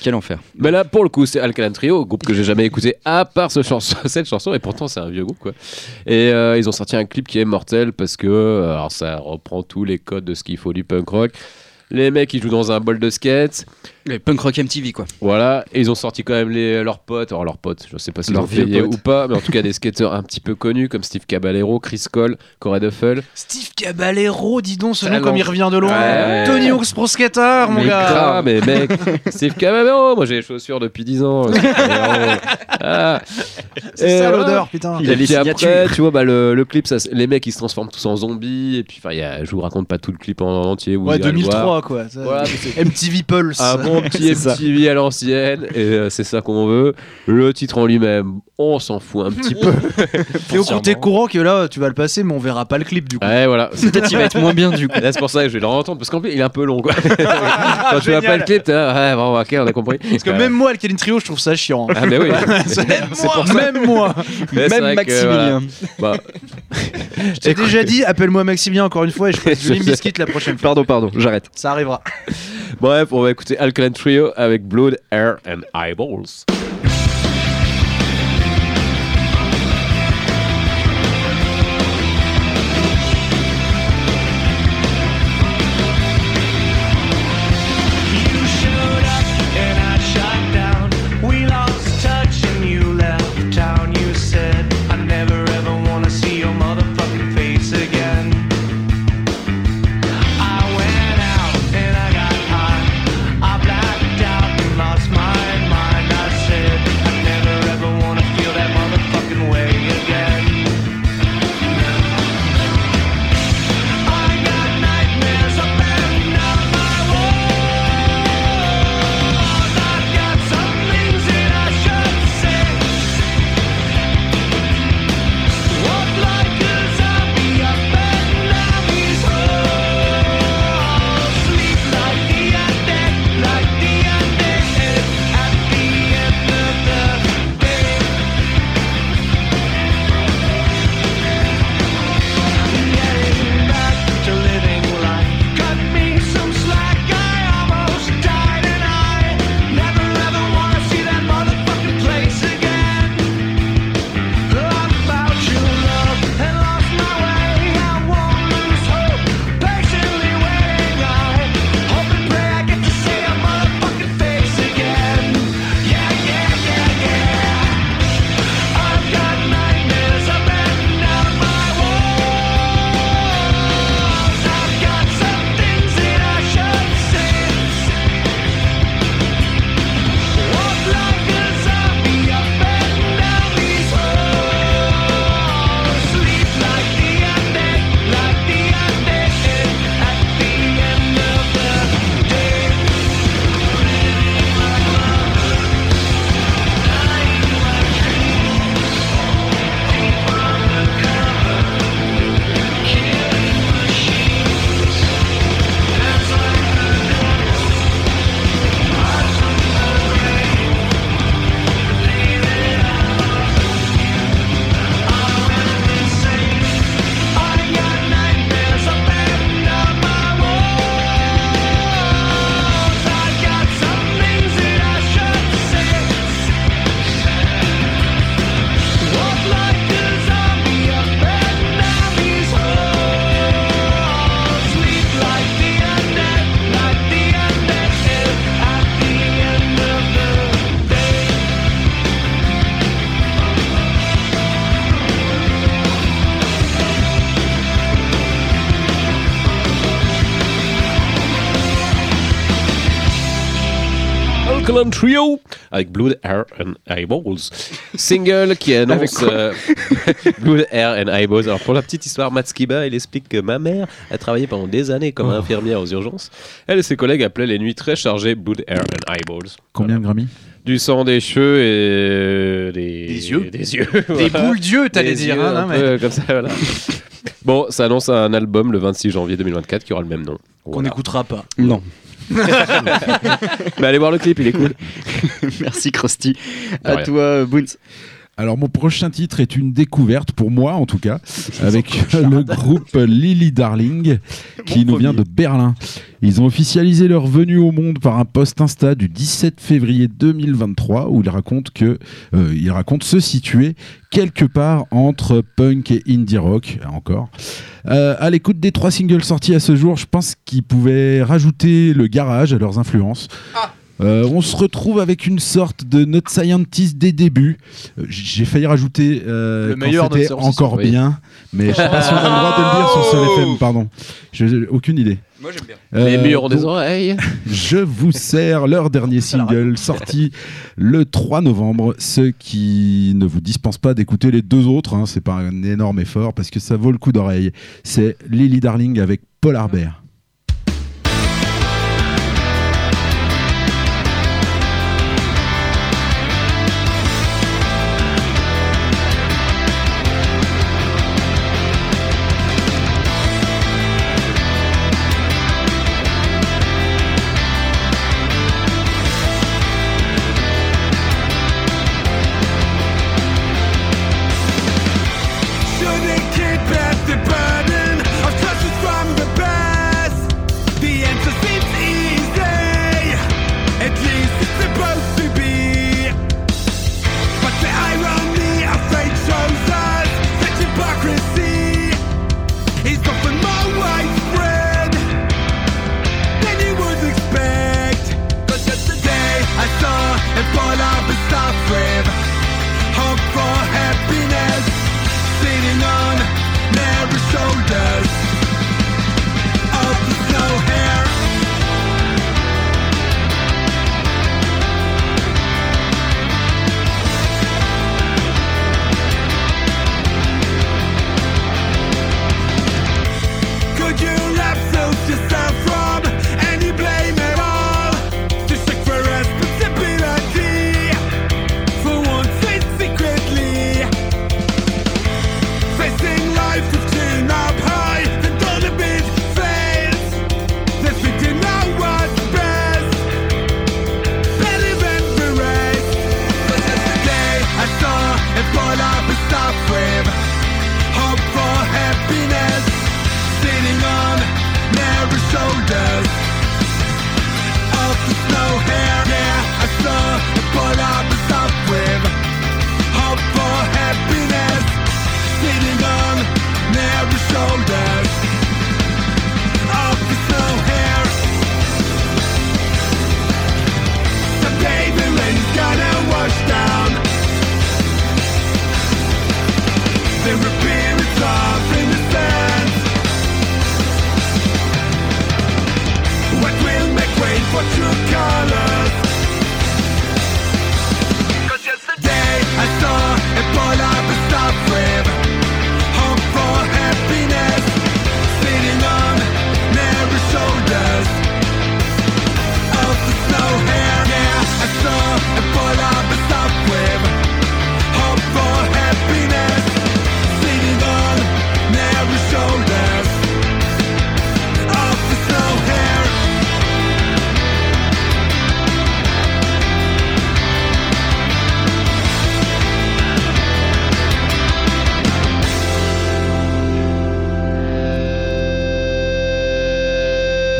[SPEAKER 1] Quel enfer.
[SPEAKER 2] Mais là, pour le coup, c'est Alkaline Trio, groupe que j'ai jamais écouté à part cette chanson, et pourtant c'est un vieux groupe quoi. Et euh, ils ont sorti un clip qui est mortel parce que euh, ça reprend tous les codes de ce qu'il faut du punk rock. Les mecs ils jouent dans un bol de skate,
[SPEAKER 1] Les punk rock MTV quoi.
[SPEAKER 2] voilà, et ils ont sorti quand même les, leurs potes, alors leurs potes, je sais pas si
[SPEAKER 1] Leurs vieux
[SPEAKER 2] ou pas, mais en tout cas des skateurs un petit peu connus comme Steve Caballero, Chris Cole, Corey Duffel.
[SPEAKER 3] Steve Caballero, dis donc, ce nom comme il revient de loin.
[SPEAKER 2] Ouais.
[SPEAKER 3] Tony Hawk's Pro Skater, mon
[SPEAKER 2] mais
[SPEAKER 3] gars.
[SPEAKER 2] grave, mais mec, Steve Caballero, moi j'ai les chaussures depuis 10 ans. Steve Caballero. Ah.
[SPEAKER 3] C'est
[SPEAKER 2] Et
[SPEAKER 3] ça l'odeur, putain.
[SPEAKER 1] Il a les
[SPEAKER 2] après, tu vois, bah, le, le clip, ça, les mecs ils se transforment tous en zombies. Et puis, y a- je vous raconte pas tout le clip en entier. vous
[SPEAKER 3] Ouais,
[SPEAKER 2] irez le voir.
[SPEAKER 3] 2003 quoi. Ça-
[SPEAKER 2] Voilà,
[SPEAKER 3] MTV Pulse.
[SPEAKER 2] un bon petit
[SPEAKER 1] C'est ça.
[SPEAKER 2] MTV à l'ancienne. Et euh, c'est ça qu'on veut. Le titre en lui-même, on s'en fout un petit peu.
[SPEAKER 3] Et au côté courant que là, tu vas le passer, mais on verra pas le clip du coup.
[SPEAKER 2] Ouais, voilà.
[SPEAKER 1] Peut-être qu'il va être moins bien du coup.
[SPEAKER 2] Là, c'est pour ça que je vais le parce qu'en plus, il est un peu long, quoi. Quand tu vois
[SPEAKER 3] Génial.
[SPEAKER 2] pas le clip, t'es là, ouais, bon, ok, on a compris.
[SPEAKER 3] Parce que même moi, Alkaline Trio, je trouve ça chiant.
[SPEAKER 2] Ah, mais oui.
[SPEAKER 3] même
[SPEAKER 2] c'est
[SPEAKER 3] moi,
[SPEAKER 2] pour ça.
[SPEAKER 3] même moi.
[SPEAKER 2] Mais c'est
[SPEAKER 1] Même
[SPEAKER 2] vrai que, voilà.
[SPEAKER 1] Maximilien.
[SPEAKER 2] Bah,
[SPEAKER 3] Je t'ai déjà dit, appelle-moi Maximilien encore une fois et je ferai du Limp Bizkit la prochaine fois.
[SPEAKER 1] Pardon, pardon, j'arrête.
[SPEAKER 3] Ça arrivera.
[SPEAKER 2] Bref, on va écouter Alkaline Trio avec Blood, Air and Eyeballs. Franklin Trio avec Blood, Air and Eyeballs. Single qui annonce euh, Blood, Air and Eyeballs. Alors pour la petite histoire, Matt Skiba, il explique que ma mère a travaillé pendant des années comme infirmière aux urgences. Elle et ses collègues appelaient les nuits très chargées Blood, Air and Eyeballs.
[SPEAKER 7] Combien de Grammy
[SPEAKER 2] Du sang, des cheveux et des,
[SPEAKER 3] Des yeux.
[SPEAKER 2] Des yeux.
[SPEAKER 3] Des
[SPEAKER 2] voilà.
[SPEAKER 3] boules d'yeux, t'allais dire.
[SPEAKER 2] yeux,
[SPEAKER 3] hein,
[SPEAKER 2] un peu comme ça, voilà. Bon, ça annonce un album le 26 janvier 2024 qui aura le même nom.
[SPEAKER 3] Qu'on
[SPEAKER 2] Voilà.
[SPEAKER 3] n'écoutera pas.
[SPEAKER 1] Non.
[SPEAKER 2] Mais allez voir le clip, il est cool.
[SPEAKER 1] Merci Krusty. À toi, Boons.
[SPEAKER 7] Alors mon prochain titre est une découverte pour moi en tout cas avec le groupe Lily Darling qui nous vient de Berlin. Ils ont officialisé leur venue au monde par un post Insta du 17 février 2023 où ils racontent que euh, ils racontent se situer quelque part entre punk et indie rock encore. Euh, à l'écoute des trois singles sortis à ce jour, je pense qu'ils pouvaient rajouter le garage à leurs influences. Euh, on se retrouve avec une sorte de Not Scientist des débuts. Euh, J'ai failli rajouter euh,
[SPEAKER 3] Le meilleur
[SPEAKER 7] c'était encore
[SPEAKER 2] oui.
[SPEAKER 7] bien, mais je sais pas si on a le droit de le dire sur Sol FM, pardon. Je- j'ai aucune idée.
[SPEAKER 1] Moi j'aime bien.
[SPEAKER 2] Les murs des oreilles.
[SPEAKER 7] je vous sers leur dernier single sorti le 3 novembre. Ce qui ne vous dispense pas d'écouter les deux autres, hein, c'est pas un énorme effort parce que ça vaut le coup d'oreille. C'est Lily Darling avec Paul Harbert.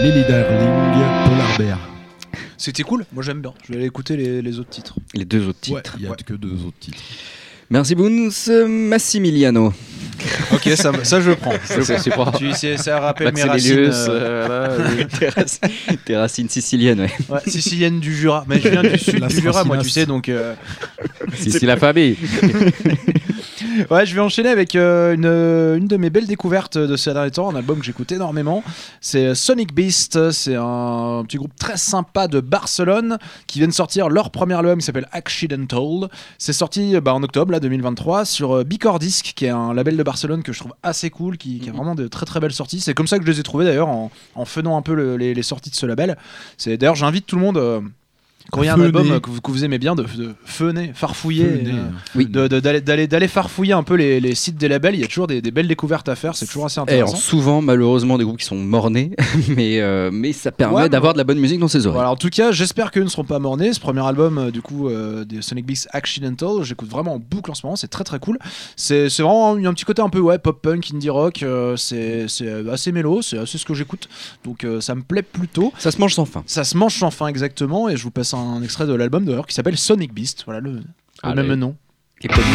[SPEAKER 7] Lily Darling, Paul Harbert.
[SPEAKER 3] C'était cool, moi j'aime bien. Je vais aller écouter les, les autres titres.
[SPEAKER 1] Les deux autres
[SPEAKER 7] Ouais,
[SPEAKER 1] titres.
[SPEAKER 7] il y a que deux autres titres.
[SPEAKER 1] Merci Boons. Massimiliano.
[SPEAKER 3] Ok, ça, ça je prends. Je
[SPEAKER 2] Ça, c'est
[SPEAKER 3] prends.
[SPEAKER 2] super.
[SPEAKER 3] Tu sais, ça rappelle mes racines.
[SPEAKER 2] Maximilius,
[SPEAKER 3] euh,
[SPEAKER 2] euh, voilà, oui.
[SPEAKER 1] Tes racines- Tes racines siciliennes, ouais.
[SPEAKER 3] ouais, sicilienne du Jura. Mais je viens du sud
[SPEAKER 7] La
[SPEAKER 3] du Jura, moi, tu
[SPEAKER 7] Francinas.
[SPEAKER 3] sais, donc. euh,
[SPEAKER 2] la famille.
[SPEAKER 3] Ouais, je vais enchaîner avec euh, une, euh, une de mes belles découvertes de ces derniers temps, un album que j'écoute énormément. C'est Sonic Beast. C'est un petit groupe très sympa de Barcelone qui vient de sortir leur premier album qui s'appelle Accidental. C'est sorti bah, en octobre là, 2023 sur euh, Bicor Disc, qui est un label de Barcelone que je trouve assez cool, qui, qui a vraiment de très très belles sorties. C'est comme ça que je les ai trouvés d'ailleurs en, en faisant un peu le- les, les sorties de ce label. C'est d'ailleurs j'invite tout le monde. euh, quand il y a un album que vous, que vous aimez bien, de, de feuner, farfouiller, euh,
[SPEAKER 8] Oui.
[SPEAKER 3] d'aller farfouiller un peu les, les sites des labels. Il y a toujours des, des belles découvertes à faire. C'est toujours assez
[SPEAKER 8] Et alors,
[SPEAKER 3] intéressant.
[SPEAKER 8] souvent, malheureusement, des groupes qui sont mornés, mais, euh, mais ça permet
[SPEAKER 3] Ouais,
[SPEAKER 8] d'avoir de la bonne musique dans ses oreilles.
[SPEAKER 3] Voilà, en tout cas, j'espère qu'eux ne seront pas mornés. Ce premier album, euh, du coup, des Sonic Beast Accidental, j'écoute vraiment en boucle en ce moment. C'est très très cool. C'est vraiment il y a un petit côté un peu ouais pop punk, indie rock. c'est c'est assez mélo. C'est assez ce que j'écoute. Donc ça me plaît plutôt.
[SPEAKER 8] Ça se mange sans fin.
[SPEAKER 3] Ça se mange sans fin exactement. Et je vous passe un extrait de l'album d'ailleurs qui s'appelle Sonic Beast. Voilà le, même nom.
[SPEAKER 8] Qui est connu.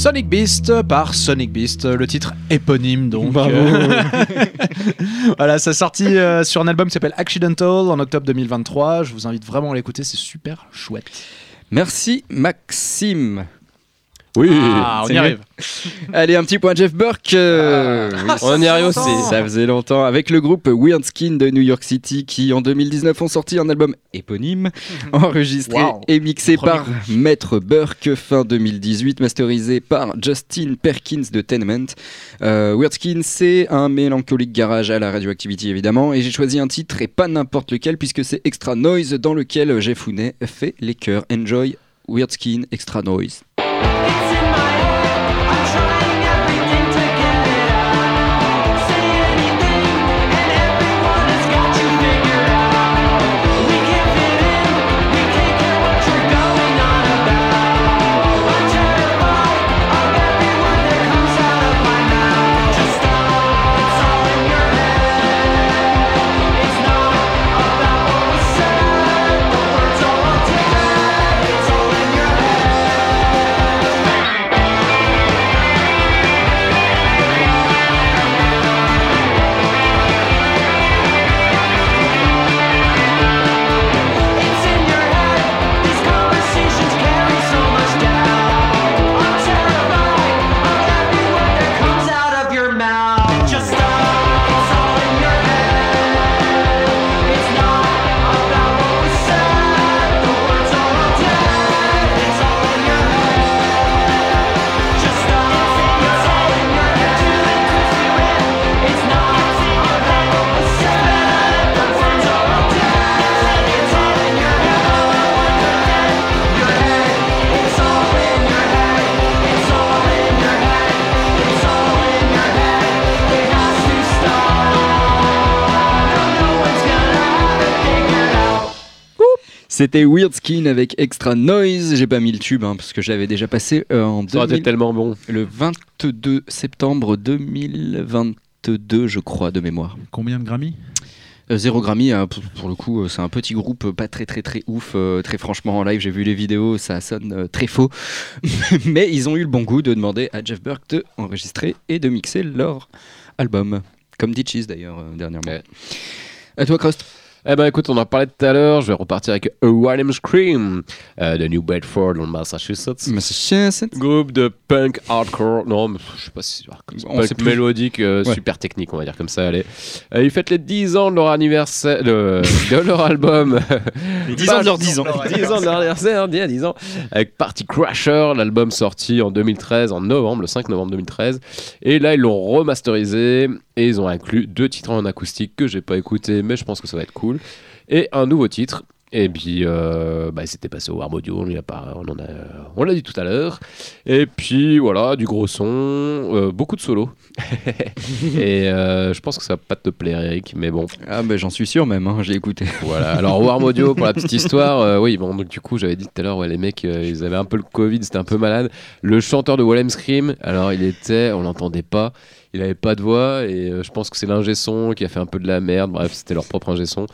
[SPEAKER 9] Sonic Beast
[SPEAKER 3] par Sonic Beast, le titre éponyme donc.
[SPEAKER 8] Bravo.
[SPEAKER 3] Euh, voilà, ça sorti euh, sur un album qui s'appelle Accidental en octobre 2023. Je vous invite vraiment à l'écouter, c'est super chouette.
[SPEAKER 8] Merci Maxime.
[SPEAKER 2] Oui,
[SPEAKER 3] Ah, on y arrive.
[SPEAKER 8] Allez, un petit point Jeff Burke. euh, oui,
[SPEAKER 2] on y arrive aussi.
[SPEAKER 8] Ça faisait longtemps. Avec le groupe Weird Skin de New York City qui en 2019 ont sorti un album éponyme enregistré
[SPEAKER 3] Wow.
[SPEAKER 8] et mixé par Maître Burke fin 2018, masterisé par Justin Perkins de Tenement. Euh, Weird Skin c'est un mélancolique garage à la radioactivity évidemment et j'ai choisi un titre et pas n'importe lequel puisque c'est Extra Noise dans lequel Jeff Founet fait les chœurs. Enjoy Weird Skin Extra Noise.
[SPEAKER 1] C'était Weird Skin avec Extra Noise. J'ai pas mis le tube hein, parce que je l'avais déjà passé euh, en
[SPEAKER 2] Ça aurait été
[SPEAKER 1] 2000
[SPEAKER 2] tellement bon.
[SPEAKER 1] le 22 septembre 2022, je crois, de mémoire.
[SPEAKER 4] Combien de Grammy?
[SPEAKER 1] Euh, Zéro Grammy, hein, pour, pour le coup, euh, c'est un petit groupe euh, pas très très très ouf. euh, très franchement, en live, j'ai vu les vidéos, ça sonne euh, très faux. Mais ils ont eu le bon goût de demander à Jeff Burke de enregistrer et de mixer leur album. Comme dit Cheese d'ailleurs, euh, dernièrement.
[SPEAKER 2] Ouais.
[SPEAKER 1] À toi, Crost.
[SPEAKER 2] Eh ben écoute, on en parlait tout à l'heure, je vais repartir avec A William Scream euh, de New Bedford dans le Massachusetts.
[SPEAKER 1] Massachusetts.
[SPEAKER 2] Groupe de punk hardcore, non, mais je sais pas si
[SPEAKER 1] On
[SPEAKER 2] punk
[SPEAKER 1] sait plus.
[SPEAKER 2] mélodique, euh,
[SPEAKER 1] Ouais.
[SPEAKER 2] super technique, on va dire comme ça. Allez, Euh, ils fêtent les 10 ans de leur anniversaire, de, de leur album.
[SPEAKER 1] Les 10 ans de leur 10 ans.
[SPEAKER 2] 10 ans de leur anniversaire, 10 à 10 ans, avec Party Crasher, l'album sorti en 2013, en novembre, le 5 novembre 2013. Et là, ils l'ont remasterisé et ils ont inclus deux titres en acoustique que j'ai pas écouté, mais je pense que ça va être cool. Et un nouveau titre. Et puis, euh, bah, c'était passé au Warm Audio, on pas- on en a, on l'a dit tout à l'heure. Et puis voilà, du gros son, euh, beaucoup de solos. et euh, je pense que ça va pas te plaire, Eric, mais bon,
[SPEAKER 1] Ah, bah j'en suis sûr même, hein, j'ai écouté.
[SPEAKER 2] voilà. Alors Warm Audio pour la petite histoire, euh, oui bon donc du coup j'avais dit tout à l'heure ouais les mecs ils avaient un peu le Covid, c'était un peu malade. Le chanteur de Wallem Scream, alors il était, on l'entendait pas, il avait pas de voix et euh, je pense que c'est l'ingé son qui a fait un peu de la merde. Bref c'était leur propre ingé son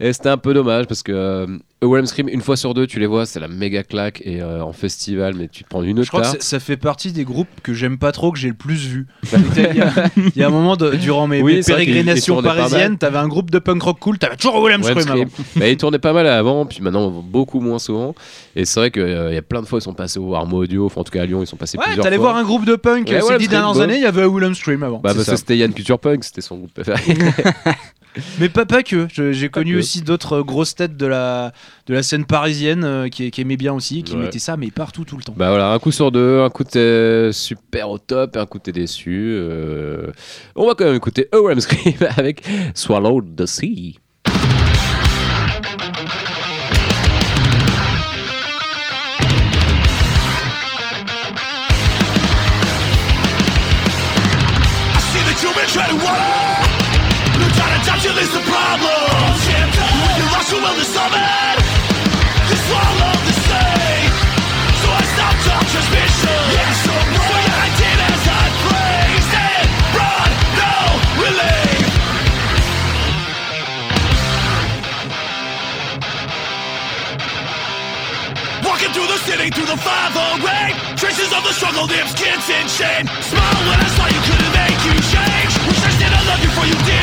[SPEAKER 2] et c'était un peu dommage parce que euh, Wallem Scream une fois sur deux tu les vois c'est la méga claque et euh, en festival mais tu te prends une
[SPEAKER 3] Je crois que ça fait partie des groupes que j'aime pas trop, que j'ai le plus vu. Il y, a- il y a un moment, de- durant mes,
[SPEAKER 2] Oui,
[SPEAKER 3] mes
[SPEAKER 2] c'est vrai qu'il-
[SPEAKER 3] pérégrinations
[SPEAKER 2] pas
[SPEAKER 3] parisiennes, t'avais un groupe de punk rock cool, t'avais toujours Willem
[SPEAKER 2] Wallem
[SPEAKER 3] Scream
[SPEAKER 2] Scream.
[SPEAKER 3] avant.
[SPEAKER 2] Bah, il tournait pas mal avant, puis maintenant beaucoup moins souvent. Et c'est vrai qu'il y a plein de fois ils sont passés au Warm Audio, enfin en tout cas à Lyon ils sont passés
[SPEAKER 3] Ouais,
[SPEAKER 2] plusieurs
[SPEAKER 3] t'allais
[SPEAKER 2] fois.
[SPEAKER 3] voir un groupe de punk
[SPEAKER 2] Ouais,
[SPEAKER 3] ces
[SPEAKER 2] Willem
[SPEAKER 3] dix
[SPEAKER 2] Scream,
[SPEAKER 3] dernières
[SPEAKER 2] bah.
[SPEAKER 3] années, il y avait Willem Scream avant.
[SPEAKER 2] Bah
[SPEAKER 3] C'est
[SPEAKER 2] parce
[SPEAKER 3] ça.
[SPEAKER 2] que c'était Yann Culture Punk, c'était son groupe préféré.
[SPEAKER 3] Mais pas, pas que. J'ai connu
[SPEAKER 2] que.
[SPEAKER 3] aussi d'autres grosses têtes de la, de la scène parisienne euh, qui, qui aimaient bien aussi, qui
[SPEAKER 2] Ouais.
[SPEAKER 3] mettaient ça, mais partout, tout le temps.
[SPEAKER 2] Bah voilà, un coup sur deux, un coup t'es super au top un coup t'es déçu. euh. On va quand même écouter OM Scream avec Swallow the Sea.
[SPEAKER 10] Been treading water. There's the problem. When rush, you will the summit. You swallow the sea. So I stop talk transmission. Yeah, so For your ideas, I praise it. Run, no relief. Walking through the city, through the 508 Traces of the struggle, lips, kids in shame Smile when I saw you, couldn't make you change Wish I I love you before you disengage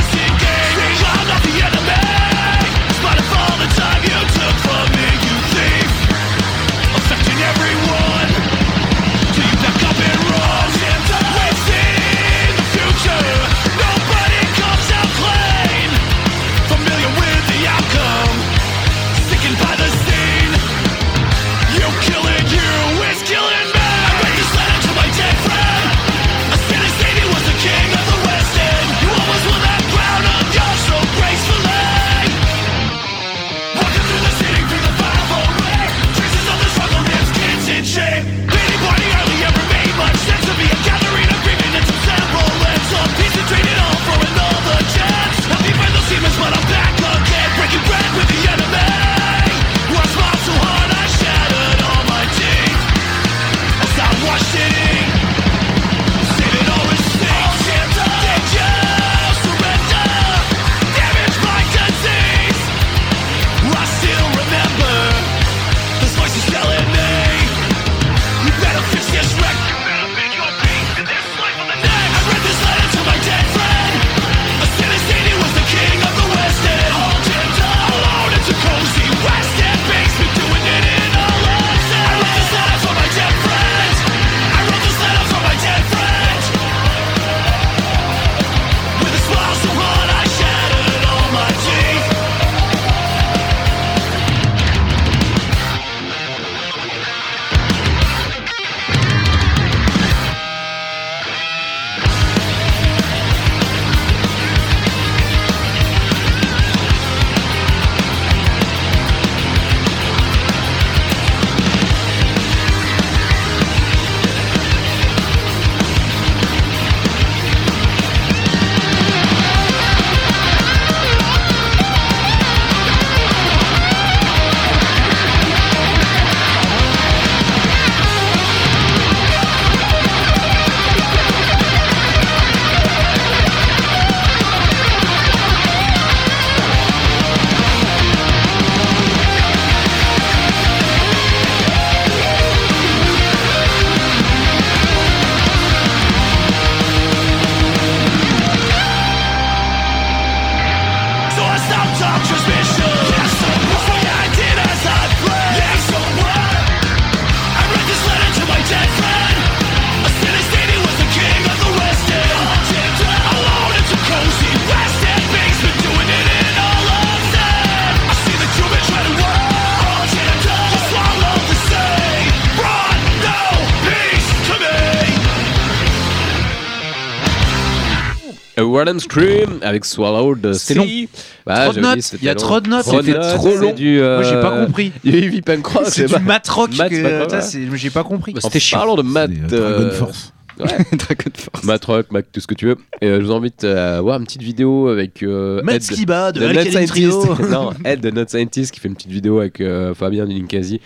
[SPEAKER 10] And
[SPEAKER 2] Scream avec Swallow the
[SPEAKER 1] C'était
[SPEAKER 2] Sea. Bah,
[SPEAKER 3] de notes, il y a
[SPEAKER 2] long.
[SPEAKER 3] trop de notes.
[SPEAKER 2] De
[SPEAKER 1] C'était trop
[SPEAKER 2] c'est
[SPEAKER 1] long.
[SPEAKER 2] Du, euh,
[SPEAKER 3] Moi, j'ai pas compris.
[SPEAKER 2] Il y a eu Heavy Punk Rock,
[SPEAKER 3] C'est du matrock.
[SPEAKER 2] C'est ouais.
[SPEAKER 3] c'est- J'ai pas compris.
[SPEAKER 1] Bah, C'était chiant.
[SPEAKER 2] parlant de Matt,
[SPEAKER 4] C'est, Dragon
[SPEAKER 2] euh,
[SPEAKER 4] Force.
[SPEAKER 1] Dragon Force.
[SPEAKER 2] Matt Rock, Mac, tout ce que tu veux. Et, euh, je vous invite à voir une petite vidéo avec euh,
[SPEAKER 3] Matt
[SPEAKER 2] Ed,
[SPEAKER 3] Skiba de
[SPEAKER 2] de Not. Scientist. non, Ed de Not Scientist qui fait une petite vidéo avec euh, Fabien du Ninkasi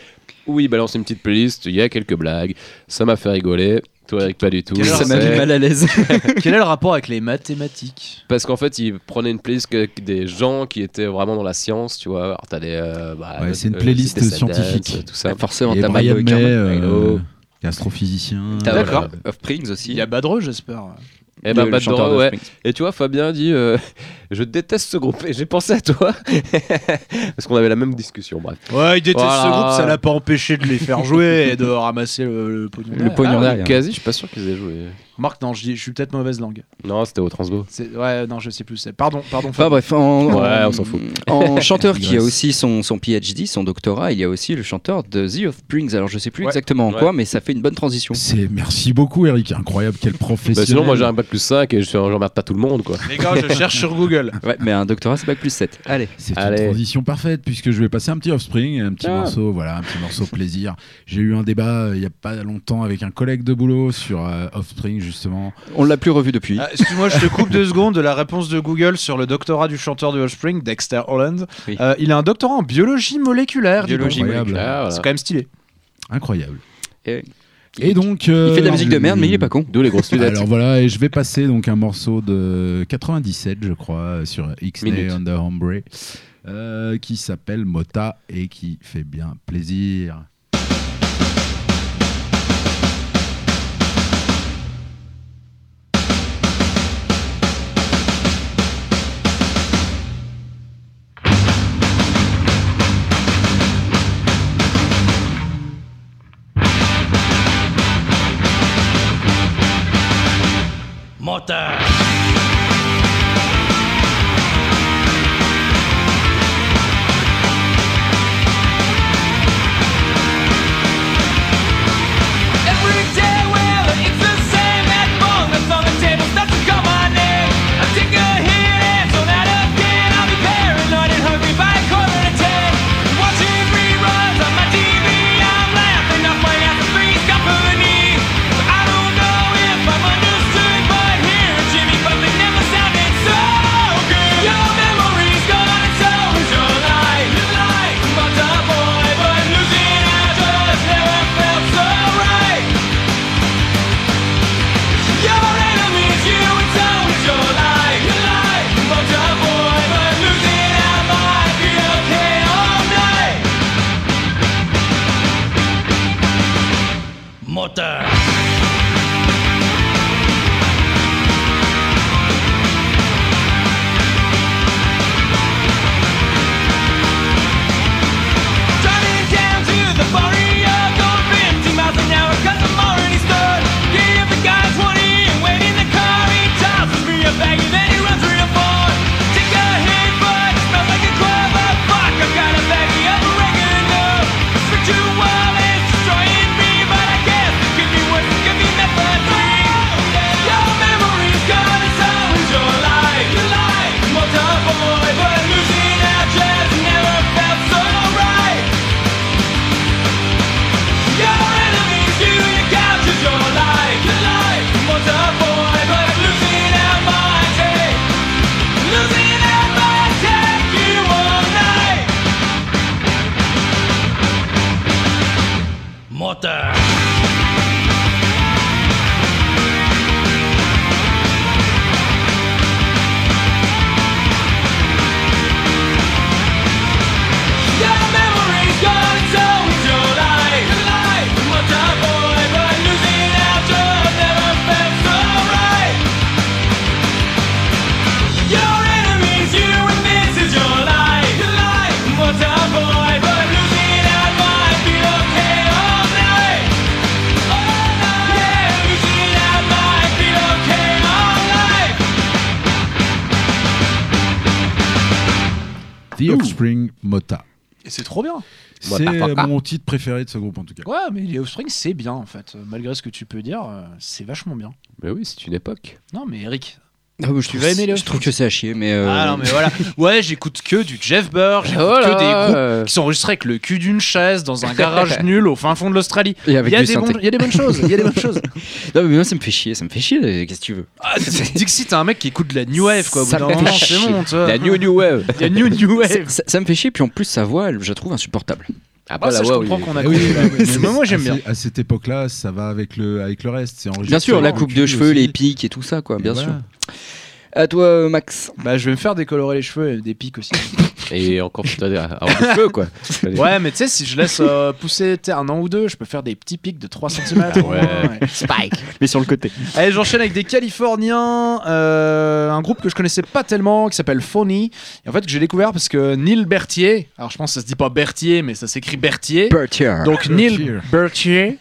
[SPEAKER 2] où il balance une petite playlist. Il y a quelques blagues. Ça m'a fait rigoler. Toi, Eric, pas du tout.
[SPEAKER 1] Ça m'a mis mal à l'aise.
[SPEAKER 3] Quel est le rapport avec les mathématiques
[SPEAKER 2] Parce qu'en fait, il prenait une playlist avec des gens qui étaient vraiment dans la science, tu vois. Alors, t'as des. euh, bah,
[SPEAKER 4] Ouais, c'est une
[SPEAKER 2] euh,
[SPEAKER 4] playlist scientifique.
[SPEAKER 2] Tout ça.
[SPEAKER 1] Forcément,
[SPEAKER 4] Et
[SPEAKER 1] t'as
[SPEAKER 4] Brian May, euh, astrophysicien.
[SPEAKER 1] T'as
[SPEAKER 3] D'accord.
[SPEAKER 1] voilà, Offsprings aussi.
[SPEAKER 3] Il y a Badreux, j'espère.
[SPEAKER 2] Et ben,
[SPEAKER 1] le
[SPEAKER 2] Bad Dora, ouais. Et tu vois, Fabien dit euh, Je déteste ce groupe. Et j'ai pensé à toi. Parce qu'on avait la même discussion, bref.
[SPEAKER 3] Ouais, il déteste
[SPEAKER 2] Voilà.
[SPEAKER 3] ce groupe, ça l'a pas empêché de les faire jouer et de ramasser le, le pognon.
[SPEAKER 1] Le pognon
[SPEAKER 2] Ah,
[SPEAKER 1] derrière.
[SPEAKER 2] Quasi, je suis pas sûr qu'ils aient joué.
[SPEAKER 3] Marc, non, je, suis peut-être mauvaise langue.
[SPEAKER 2] Non, c'était au Transbo.
[SPEAKER 3] C'est- Ouais, non, je sais plus. Pardon, pardon.
[SPEAKER 1] Enfin bref, en,
[SPEAKER 2] Ouais, on s'en fout.
[SPEAKER 1] En chanteur qui a aussi son, son PhD, son doctorat, il y a aussi le chanteur de The Offsprings. Alors je sais plus
[SPEAKER 3] Ouais.
[SPEAKER 1] exactement en
[SPEAKER 2] Ouais.
[SPEAKER 1] quoi, mais ça fait une bonne transition.
[SPEAKER 4] C'est merci beaucoup Eric, incroyable quel
[SPEAKER 2] Bah,
[SPEAKER 4] professionnel.
[SPEAKER 2] sinon, moi j'ai un bac plus 5 et je j'emmerde pas tout le monde, quoi.
[SPEAKER 3] Les gars, je cherche sur Google.
[SPEAKER 1] Ouais, mais un doctorat c'est bac plus 7. Allez.
[SPEAKER 4] C'est une transition parfaite puisque je vais passer un petit Offspring, un petit
[SPEAKER 2] Ah.
[SPEAKER 4] morceau, voilà, un petit morceau plaisir. J'ai eu un débat euh, il y a pas longtemps avec un collègue de boulot sur euh, Offspring justement.
[SPEAKER 1] On l'a plus revu depuis.
[SPEAKER 3] Ah, Excuse-moi, je te coupe deux secondes de la réponse de Google sur le doctorat du chanteur de Offspring, Dexter Holland.
[SPEAKER 1] Oui.
[SPEAKER 3] Euh, il a un doctorat en biologie moléculaire.
[SPEAKER 1] Biologie moléculaire.
[SPEAKER 3] C'est quand même stylé.
[SPEAKER 4] Incroyable.
[SPEAKER 1] Et-
[SPEAKER 4] Et donc
[SPEAKER 1] Il
[SPEAKER 4] euh,
[SPEAKER 1] fait de la musique de merde, mais il est pas con.
[SPEAKER 2] D'où les grosses lunettes.
[SPEAKER 4] Alors voilà, et je vais passer donc un morceau de 97, je crois, sur X-Day
[SPEAKER 2] Minute.
[SPEAKER 4] Under Hombre, euh, qui s'appelle Mota et qui fait bien plaisir.
[SPEAKER 8] motor.
[SPEAKER 4] The Offspring Mota.
[SPEAKER 3] Et c'est trop bien.
[SPEAKER 4] C'est euh, mon titre préféré de ce groupe en tout cas.
[SPEAKER 3] Ouais, mais les Offspring, c'est bien en fait. Malgré ce que tu peux dire, euh, c'est vachement bien.
[SPEAKER 2] Mais oui, c'est une époque.
[SPEAKER 3] Non, mais Eric,
[SPEAKER 1] Ah, je
[SPEAKER 3] Tu
[SPEAKER 1] trouve,
[SPEAKER 3] vas aimer, Léo
[SPEAKER 1] je trouve que c'est à chier, mais. euh,
[SPEAKER 3] Ah non, mais voilà. Ouais, j'écoute que du Jeff Burr, j'écoute
[SPEAKER 2] Voilà.
[SPEAKER 3] que des groupes qui sont enregistrés avec le cul d'une chaise dans un garage nul au fin fond de l'Australie. Il y, a des
[SPEAKER 1] synthé.
[SPEAKER 3] bons- il y a des bonnes choses. Il y a des bonnes choses.
[SPEAKER 1] Non, mais moi, ça me fait chier, ça me fait chier. Qu'est-ce que tu veux?
[SPEAKER 3] Ah, Dixie, t'es un mec qui écoute de la new wave, quoi. Au bout
[SPEAKER 1] Ça
[SPEAKER 3] d'un
[SPEAKER 1] me fait
[SPEAKER 3] moment, c'est
[SPEAKER 1] chier.
[SPEAKER 3] bon, tu vois.
[SPEAKER 2] La New New Wave.
[SPEAKER 3] Il y a new new wave.
[SPEAKER 1] ça, ça me fait chier, puis en plus, sa voix, elle, je la trouve insupportable.
[SPEAKER 2] Après,
[SPEAKER 3] Ah, ça,
[SPEAKER 2] la
[SPEAKER 3] je comprends
[SPEAKER 2] oui.
[SPEAKER 3] qu'on a
[SPEAKER 4] Eh oui,
[SPEAKER 3] compris.
[SPEAKER 4] oui,
[SPEAKER 3] Mais moi, j'aime
[SPEAKER 4] à
[SPEAKER 3] bien.
[SPEAKER 4] À cette époque-là, ça va avec le, avec le reste. C'est enregistré
[SPEAKER 1] Bien sûr, la coupe de cheveux, les pics et tout ça, quoi, bien sûr. À toi, Max.
[SPEAKER 3] Bah, je vais me faire décolorer les cheveux et des pics aussi.
[SPEAKER 2] Et encore, c'est-à-dire avoir des cheveux, quoi.
[SPEAKER 3] Ouais, mais tu sais, si je laisse euh, pousser un an ou deux, je peux faire des petits pics de 3 cm.
[SPEAKER 2] Ouais.
[SPEAKER 3] Spike.
[SPEAKER 1] Mais sur le côté.
[SPEAKER 3] Allez, j'enchaîne avec des Californiens, euh, un groupe que je connaissais pas tellement, qui s'appelle Phony. Et en fait, que j'ai découvert parce que Neil Berthier, alors je pense que ça se dit pas Berthier, mais ça s'écrit Berthier.
[SPEAKER 1] Bertier.
[SPEAKER 3] Donc Neil Berthier,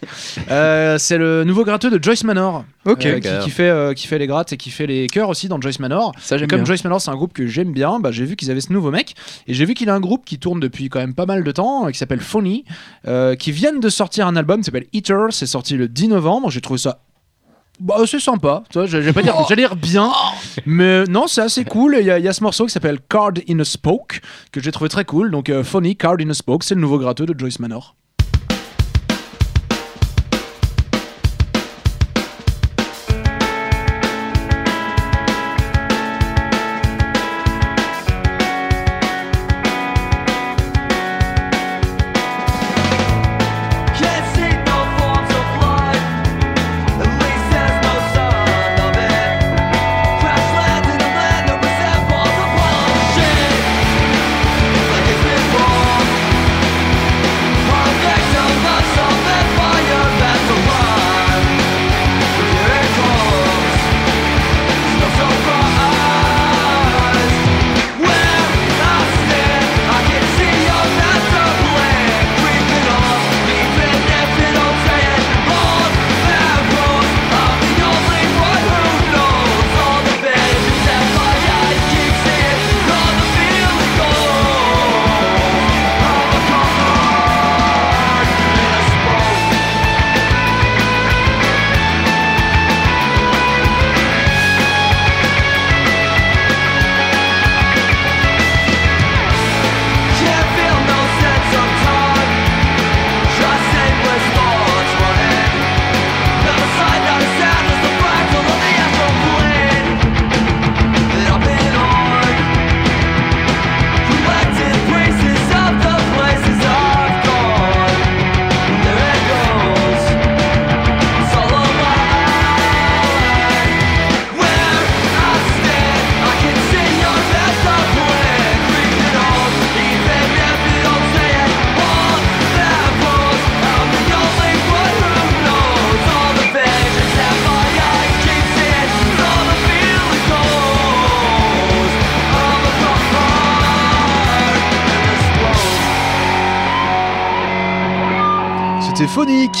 [SPEAKER 3] euh, c'est le nouveau gratteux de Joyce Manor,
[SPEAKER 1] Ok.
[SPEAKER 3] euh, qui, qui fait, euh, qui fait les grattes et qui fait les chœurs aussi dans Joyce Manor.
[SPEAKER 1] Ça,
[SPEAKER 3] Et
[SPEAKER 1] j'aime
[SPEAKER 3] comme
[SPEAKER 1] bien.
[SPEAKER 3] Joyce Manor, c'est un groupe que j'aime bien, bah, j'ai vu qu'ils avaient ce nouveau mec et j'ai vu qu'il a un groupe qui tourne depuis quand même pas mal de temps, euh, qui s'appelle Phony, euh, qui viennent de sortir un album qui s'appelle Eater. C'est sorti le 10 novembre. J'ai trouvé ça. Bah, c'est sympa, tu vois, je je vais pas dire, j'allais dire bien, mais non, c'est assez cool. Il y, y a ce morceau qui s'appelle Card in a Spoke, que j'ai trouvé très cool. Donc, euh, Phony, Card in a Spoke, c'est le nouveau gratteux de Joyce Manor.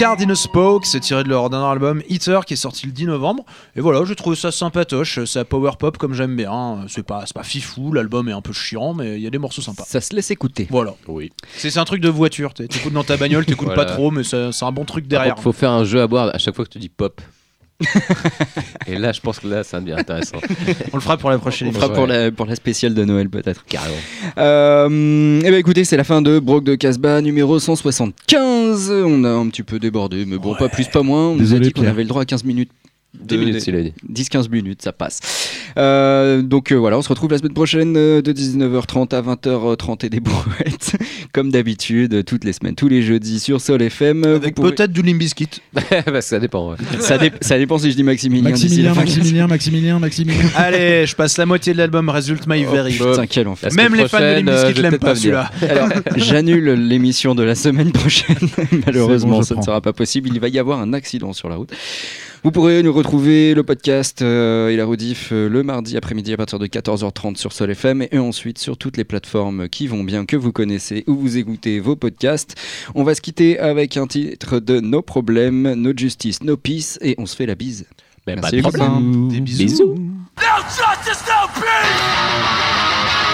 [SPEAKER 3] Phony, Card in a Spoke, c'est tiré de leur dernier album Eater qui est sorti le 10 novembre. Et voilà, j'ai trouvé ça sympatoche, c'est power pop comme j'aime bien. C'est pas, c'est pas fifou, l'album est un peu chiant, mais il y a des morceaux sympas.
[SPEAKER 1] Ça se laisse écouter.
[SPEAKER 3] Voilà.
[SPEAKER 2] Oui.
[SPEAKER 3] C'est un truc de voiture, t'es- t'écoutes dans ta bagnole, t'écoutes
[SPEAKER 2] Voilà.
[SPEAKER 3] pas trop, mais c'est un bon truc derrière.
[SPEAKER 2] contre, faut faire un jeu à boire à chaque fois que tu dis pop. Et là, je pense que là, ça devient intéressant.
[SPEAKER 3] On le fera pour la prochaine
[SPEAKER 1] On fera
[SPEAKER 3] émission.
[SPEAKER 1] pour la, pour la spéciale de Noël peut-être.
[SPEAKER 2] Carrément.
[SPEAKER 1] Euh, eh ben écoutez, c'est la fin de Brock de Casbah numéro 175. On a un petit peu débordé, mais bon, pas plus, pas moins. On nous a dit qu'on avait le droit à 15 minutes.
[SPEAKER 2] 10 minutes, s'il a dit.
[SPEAKER 1] 10-15 minutes, ça passe. Euh, donc euh, voilà, on se retrouve la semaine prochaine euh, de 19h30 à 20h30 et des brouettes, comme d'habitude, toutes les semaines, tous les jeudis sur Sol FM.
[SPEAKER 3] Avec
[SPEAKER 1] pouvez-
[SPEAKER 3] peut-être du Limbiskit.
[SPEAKER 2] Bah, ça dépend. ouais.
[SPEAKER 1] ça, dé- ça dépend si je dis Maximilien.
[SPEAKER 4] Maximilien. Maximilien, Maximilien, Maximilien.
[SPEAKER 3] Allez, je passe la moitié de l'album Result My Very.
[SPEAKER 1] Putain, quel enfer.
[SPEAKER 3] Même les fans de
[SPEAKER 2] vais
[SPEAKER 3] l'aiment pas, celui-là.
[SPEAKER 1] Alors, j'annule l'émission de la semaine prochaine. Malheureusement,
[SPEAKER 4] bon,
[SPEAKER 1] ça ne sera pas possible. Il va y avoir un accident sur la route. Vous pourrez nous retrouver le podcast euh, et la rediff euh, le mardi après-midi à partir de 14h30 sur Sol FM et ensuite sur toutes les plateformes qui vont bien que vous connaissez où vous écoutez vos podcasts. On va se quitter avec un titre de No Problem, No Justice, No Peace et on se fait la bise.
[SPEAKER 2] Mais
[SPEAKER 1] Merci
[SPEAKER 2] pas de problème.
[SPEAKER 3] Des bisous.
[SPEAKER 2] Bisous.
[SPEAKER 10] No justice, no peace!